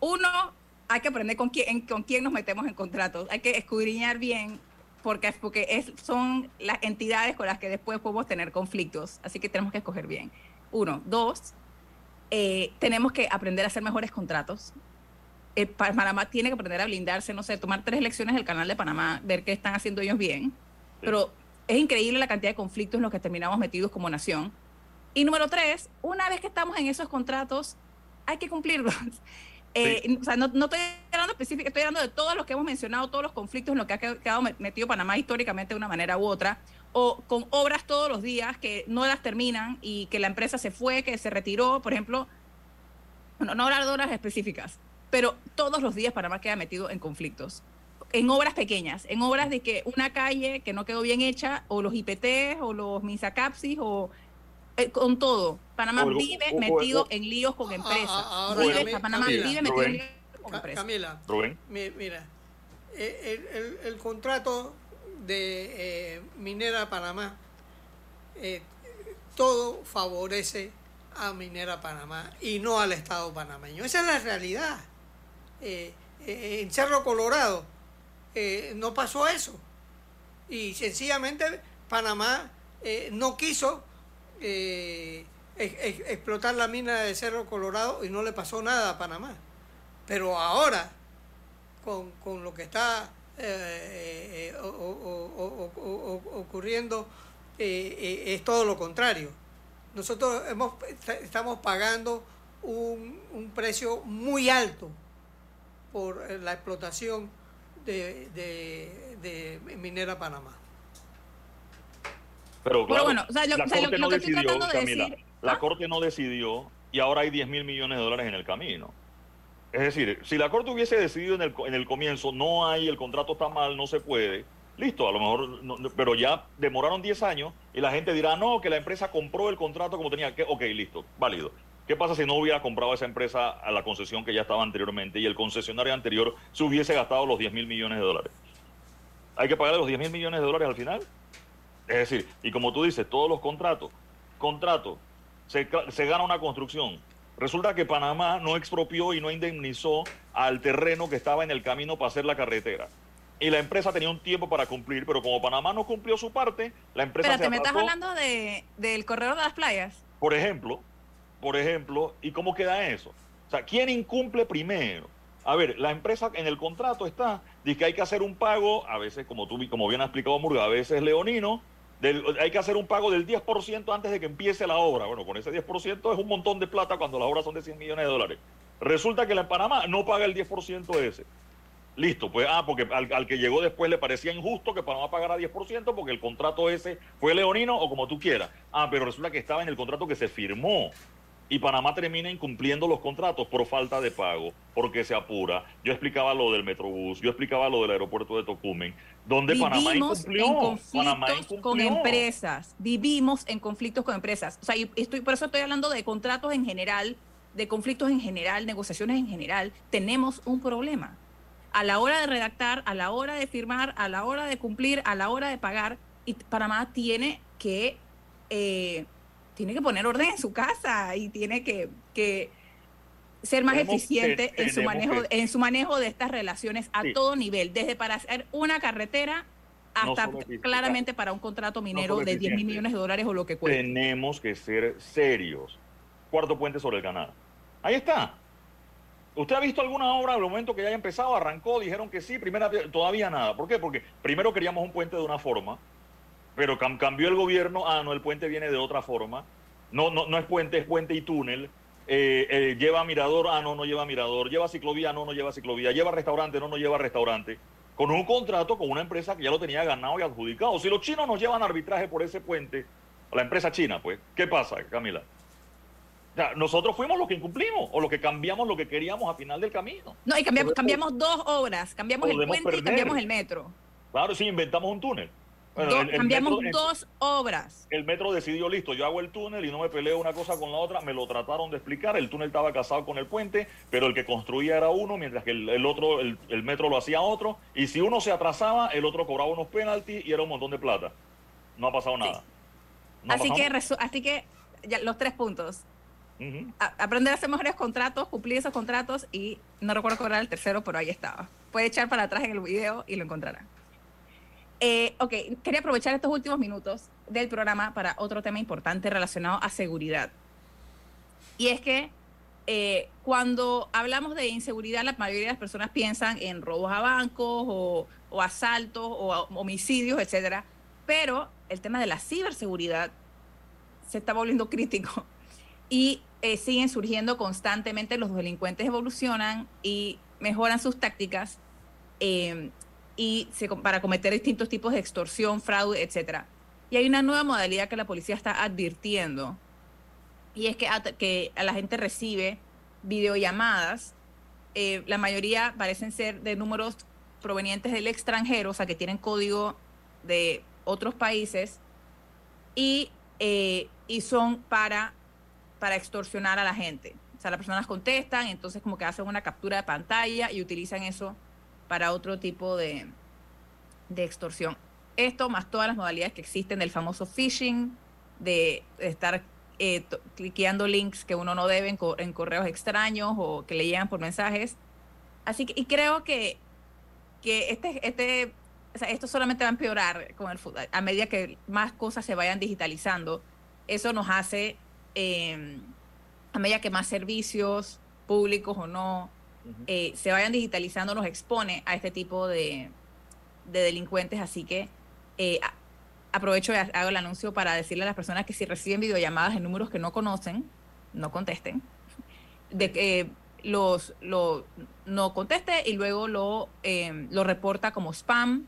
uno, hay que aprender con quién, con quién nos metemos en contratos, hay que escudriñar bien porque, porque es, son las entidades con las que después podemos tener conflictos, así que tenemos que escoger bien. Uno, dos, eh, tenemos que aprender a hacer mejores contratos. Eh, Pa- Panamá tiene que aprender a blindarse, no sé, tomar tres lecciones del canal de Panamá, ver qué están haciendo ellos bien, pero es increíble la cantidad de conflictos en los que terminamos metidos como nación Y número tres, una vez que estamos en esos contratos, hay que cumplirlos. Eh, O sea, no, no estoy hablando específico, estoy hablando de todos los que hemos mencionado, todos los conflictos en los que ha quedado metido Panamá históricamente de una manera u otra, o con obras todos los días que no las terminan y que la empresa se fue, que se retiró, por ejemplo, bueno, no hablar de obras específicas, pero todos los días Panamá queda metido en conflictos. En obras pequeñas, en obras de que una calle que no quedó bien hecha, o los IPT, o los misacapsis, o eh, con todo. Panamá O vive o- o- metido o- en líos con empresas. Ah, ahora, Vive- Camila, Panamá Camila. vive metido en líos con empresas. Camila, Rubén. mi- mira, eh, el, el- el contrato de eh, Minera Panamá, eh, todo favorece a Minera Panamá y no al Estado panameño. Esa es la realidad. Eh, eh, en Cerro Colorado eh, no pasó eso. Y sencillamente Panamá eh, no quiso eh, ex- ex- explotar la mina de Cerro Colorado y no le pasó nada a Panamá. Pero ahora, con, con lo que está eh, eh, o- o- ocurriendo, eh, eh, es todo lo contrario. Nosotros hemos, est- estamos pagando un, un precio muy alto por la explotación de- de Minera Panamá. Pero claro, bueno, o sea, lo- la o sea, Corte lo no que estoy decidió, tratando de Camila, decir- la ¿Ah? Corte no decidió y ahora hay 10 mil millones de dólares en el camino. Es decir, si la Corte hubiese decidido en el, en el comienzo, no hay, el contrato está mal, no se puede, listo, a lo mejor, no- pero ya demoraron 10 años y la gente dirá, no, que la empresa compró el contrato como tenía que, ok, listo, válido. ¿Qué pasa si no hubiera comprado esa empresa a la concesión que ya estaba anteriormente y el concesionario anterior se hubiese gastado los 10 mil millones de dólares? ¿Hay que pagarle los 10 mil millones de dólares al final? Es decir, y como tú dices, todos los contratos, contrato, se, se gana una construcción. Resulta que Panamá no expropió y no indemnizó al terreno que estaba en el camino para hacer la carretera. Y la empresa tenía un tiempo para cumplir, pero como Panamá no cumplió su parte, la empresa Espérate, se ¿me estás hablando de, del corredor de las playas? Por ejemplo, por ejemplo, ¿y cómo queda eso? O sea, ¿quién incumple primero? A ver, la empresa en el contrato está, dice que hay que hacer un pago, a veces, como tú como bien ha explicado Murga, a veces leonino, hay que hacer un pago del 10% antes de que empiece la obra. Bueno, con ese 10% es un montón de plata cuando las obras son de 100 millones de dólares. Resulta que la Panamá no paga el 10% ese. Listo, pues, ah, porque al, al que llegó después le parecía injusto que Panamá pagara 10% porque el contrato ese fue leonino o como tú quieras. Ah, pero resulta que estaba en el contrato que se firmó. Y Panamá termina incumpliendo los contratos por falta de pago, porque se apura. Yo explicaba lo del Metrobús, yo explicaba lo del aeropuerto de Tocumen, donde Panamá incumplió. en Panamá conflictos con incumplió. empresas. Vivimos en conflictos con empresas. O sea, estoy, por eso estoy hablando de contratos en general, de conflictos en general, negociaciones en general. Tenemos un problema. A la hora de redactar, a la hora de firmar, a la hora de cumplir, a la hora de pagar, y Panamá tiene que eh, tiene que poner orden en su casa y tiene que, que ser más Tenemos eficiente que- en su manejo que- en su manejo de estas relaciones a Sí. todo nivel, desde para hacer una carretera hasta claramente para un contrato minero de 10 mil millones de dólares o lo que cueste. Tenemos que ser serios. Cuarto puente sobre el canal. Ahí está. ¿Usted ha visto alguna obra el momento que ya haya empezado, arrancó, dijeron que sí, primera, todavía nada? ¿Por qué? Porque primero queríamos un puente de una forma, pero cam- cambió el gobierno, ah, no, el puente viene de otra forma. No, no, no es puente, es puente y túnel. Eh, eh, lleva mirador, ah, no, no lleva mirador. Lleva ciclovía, no, no lleva ciclovía. Lleva restaurante, no, no lleva restaurante. Con un contrato con una empresa que ya lo tenía ganado y adjudicado. Si los chinos nos llevan arbitraje por ese puente, la empresa china, pues, ¿qué pasa, Camila? O sea, nosotros fuimos los que incumplimos o los que cambiamos lo que queríamos a final del camino. No, y cambiamos, cambiamos dos obras, cambiamos el puente y cambiamos el metro. Claro, sí, inventamos un túnel. Bueno, Do- el- el cambiamos metro- dos obras. El metro decidió, listo, yo hago el túnel y no me peleo una cosa con la otra, me lo trataron de explicar, el túnel estaba casado con el puente, pero el que construía era uno, mientras que el, otro, el, metro lo hacía otro, y si uno se atrasaba, el otro cobraba unos penaltis y era un montón de plata. No ha pasado nada. No así, que, resu- así que ya, los tres puntos. A- aprender a hacer mejores contratos, cumplir esos contratos y no recuerdo era el tercero, pero ahí estaba. Puede echar para atrás en el video y lo encontrará. Eh, ok, quería aprovechar estos últimos minutos del programa para otro tema importante relacionado a seguridad. Y es que eh, cuando hablamos de inseguridad, la mayoría de las personas piensan en robos a bancos o, asaltos o homicidios, etcétera. Pero el tema de la ciberseguridad se está volviendo crítico y eh, siguen surgiendo constantemente, los delincuentes evolucionan y mejoran sus tácticas eh, y para cometer distintos tipos de extorsión, fraude, etcétera. Y hay una nueva modalidad que la policía está advirtiendo y es que a, que a la gente recibe videollamadas. Eh, la mayoría parecen ser de números provenientes del extranjero, o sea, que tienen código de otros países y, eh, y son para, para extorsionar a la gente. O sea, las personas contestan, entonces como que hacen una captura de pantalla y utilizan eso para otro tipo de, de extorsión. Esto más todas las modalidades que existen del famoso phishing, de estar eh, cliqueando links que uno no debe en, co- en correos extraños o que le llegan por mensajes. Así que, y creo que, que este, este, esto solamente va a empeorar con el. A medida que más cosas se vayan digitalizando, eso nos hace, eh, a medida que más servicios, públicos o no, eh, se vayan digitalizando, nos expone a este tipo de, de delincuentes. Así que eh, aprovecho y ha- hago el anuncio para decirle a las personas que si reciben videollamadas en números que no conocen, no contesten. De que eh, los, lo, no conteste y luego lo, eh, lo reporta como spam.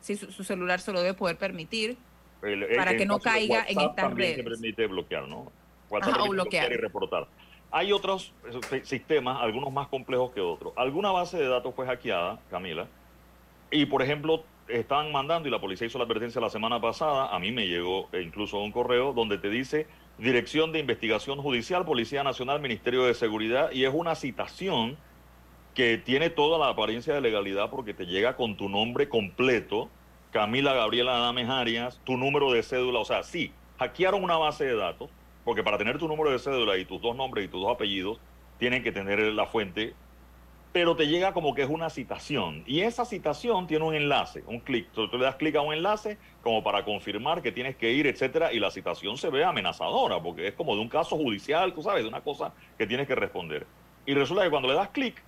Si su, su celular se lo debe poder permitir. El- el- Para que no caiga en estas redes. se permite bloquear, ¿no? Ajá, o bloquear. y reportar. Hay otros sistemas, algunos más complejos que otros. Alguna base de datos fue hackeada, Camila, y por ejemplo, estaban mandando, y la policía hizo la advertencia la semana pasada, a mí me llegó eh, incluso un correo donde te dice Dirección de Investigación Judicial, Policía Nacional, Ministerio de Seguridad, y es una citación que tiene toda la apariencia de legalidad porque te llega con tu nombre completo, Camila Gabriela Adames Arias, tu número de cédula, o sea, sí, hackearon una base de datos, porque para tener tu número de cédula y tus dos nombres y tus dos apellidos, tienen que tener la fuente, pero te llega como que es una citación, y esa citación tiene un enlace, un clic, tú, le das clic a un enlace como para confirmar que tienes que ir, etcétera, y la citación se ve amenazadora, porque es como de un caso judicial, tú sabes, de una cosa que tienes que responder. Y resulta que cuando le das clic,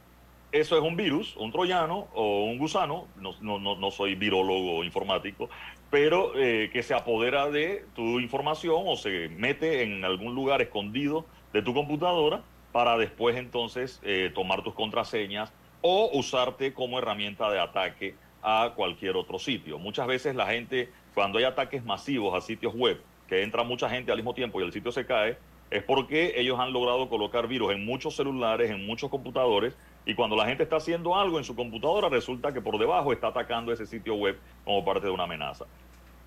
eso es un virus, un troyano o un gusano, no, no, no, soy virólogo informático, pero eh, que se apodera de tu información o se mete en algún lugar escondido de tu computadora para después entonces eh, tomar tus contraseñas o usarte como herramienta de ataque a cualquier otro sitio. Muchas veces la gente, cuando hay ataques masivos a sitios web, que entra mucha gente al mismo tiempo y el sitio se cae, es porque ellos han logrado colocar virus en muchos celulares, en muchos computadores, y cuando la gente está haciendo algo en su computadora, resulta que por debajo está atacando ese sitio web como parte de una amenaza.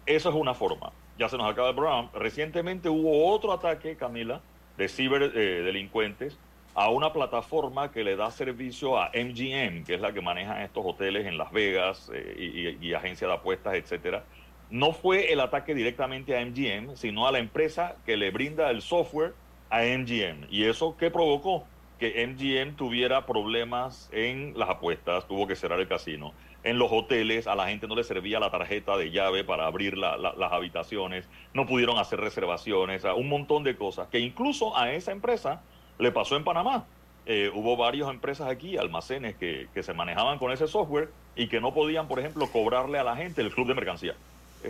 Eso es una forma. Ya se nos acaba el programa. Recientemente hubo otro ataque, Camila, de ciberdelincuentes a una plataforma que le da servicio a MGM, que es la que maneja estos hoteles en Las Vegas eh, y, y- y agencia de apuestas, etcétera. No fue el ataque directamente a MGM, sino a la empresa que le brinda el software a MGM. ¿Y eso qué provocó? Que MGM tuviera problemas en las apuestas, tuvo que cerrar el casino. En los hoteles a la gente no le servía la tarjeta de llave para abrir la- la- las habitaciones, no pudieron hacer reservaciones, un montón de cosas que incluso a esa empresa le pasó en Panamá. Eh, hubo varias empresas aquí, almacenes, que, se manejaban con ese software y que no podían, por ejemplo, cobrarle a la gente el club de mercancía.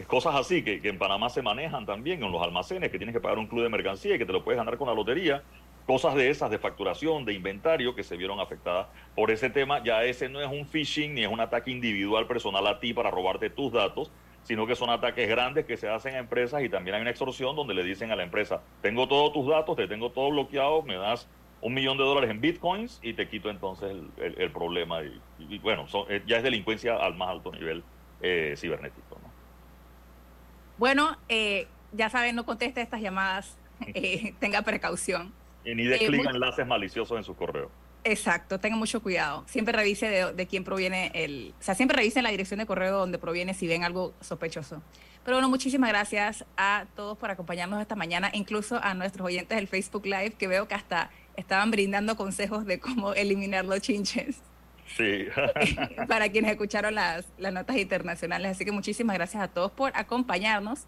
Cosas así que, que en Panamá se manejan también en los almacenes, que tienes que pagar un club de mercancía y que te lo puedes ganar con la lotería. Cosas de esas, de facturación, de inventario, que se vieron afectadas por ese tema. Ya ese no es un phishing ni es un ataque individual personal a ti para robarte tus datos, sino que son ataques grandes que se hacen a empresas y también hay una extorsión donde le dicen a la empresa, tengo todos tus datos, te tengo todo bloqueado, me das un millón de dólares en bitcoins y te quito entonces el, problema. Y, bueno, eh, ya es delincuencia al más alto nivel eh, cibernético. ¿no? Bueno, eh, ya saben, no conteste estas llamadas, eh, tenga precaución. Y ni de Eh, enlaces maliciosos en su correo. Exacto, tenga mucho cuidado. Siempre revise de, de quién proviene el... O sea, siempre revisen la dirección de correo donde proviene si ven algo sospechoso. Pero bueno, muchísimas gracias a todos por acompañarnos esta mañana, incluso a nuestros oyentes del Facebook Live, que veo que hasta estaban brindando consejos de cómo eliminar los chinches Sí. para quienes escucharon las, las notas internacionales. Así que muchísimas gracias a todos por acompañarnos.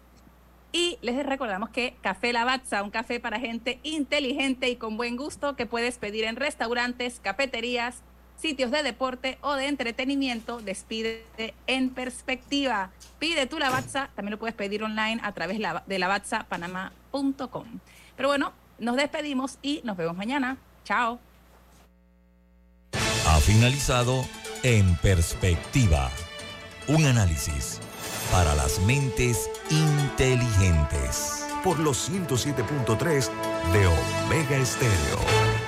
Y les recordamos que Café Lavazza, un café para gente inteligente y con buen gusto que puedes pedir en restaurantes, cafeterías, sitios de deporte o de entretenimiento, despide en perspectiva. Pide tu Lavazza, también lo puedes pedir online a través de lavazzapanamá.com. Pero bueno, nos despedimos y nos vemos mañana. Chao. Ha finalizado En Perspectiva. Un análisis para las mentes inteligentes. Por los 107.3 de Omega Estéreo.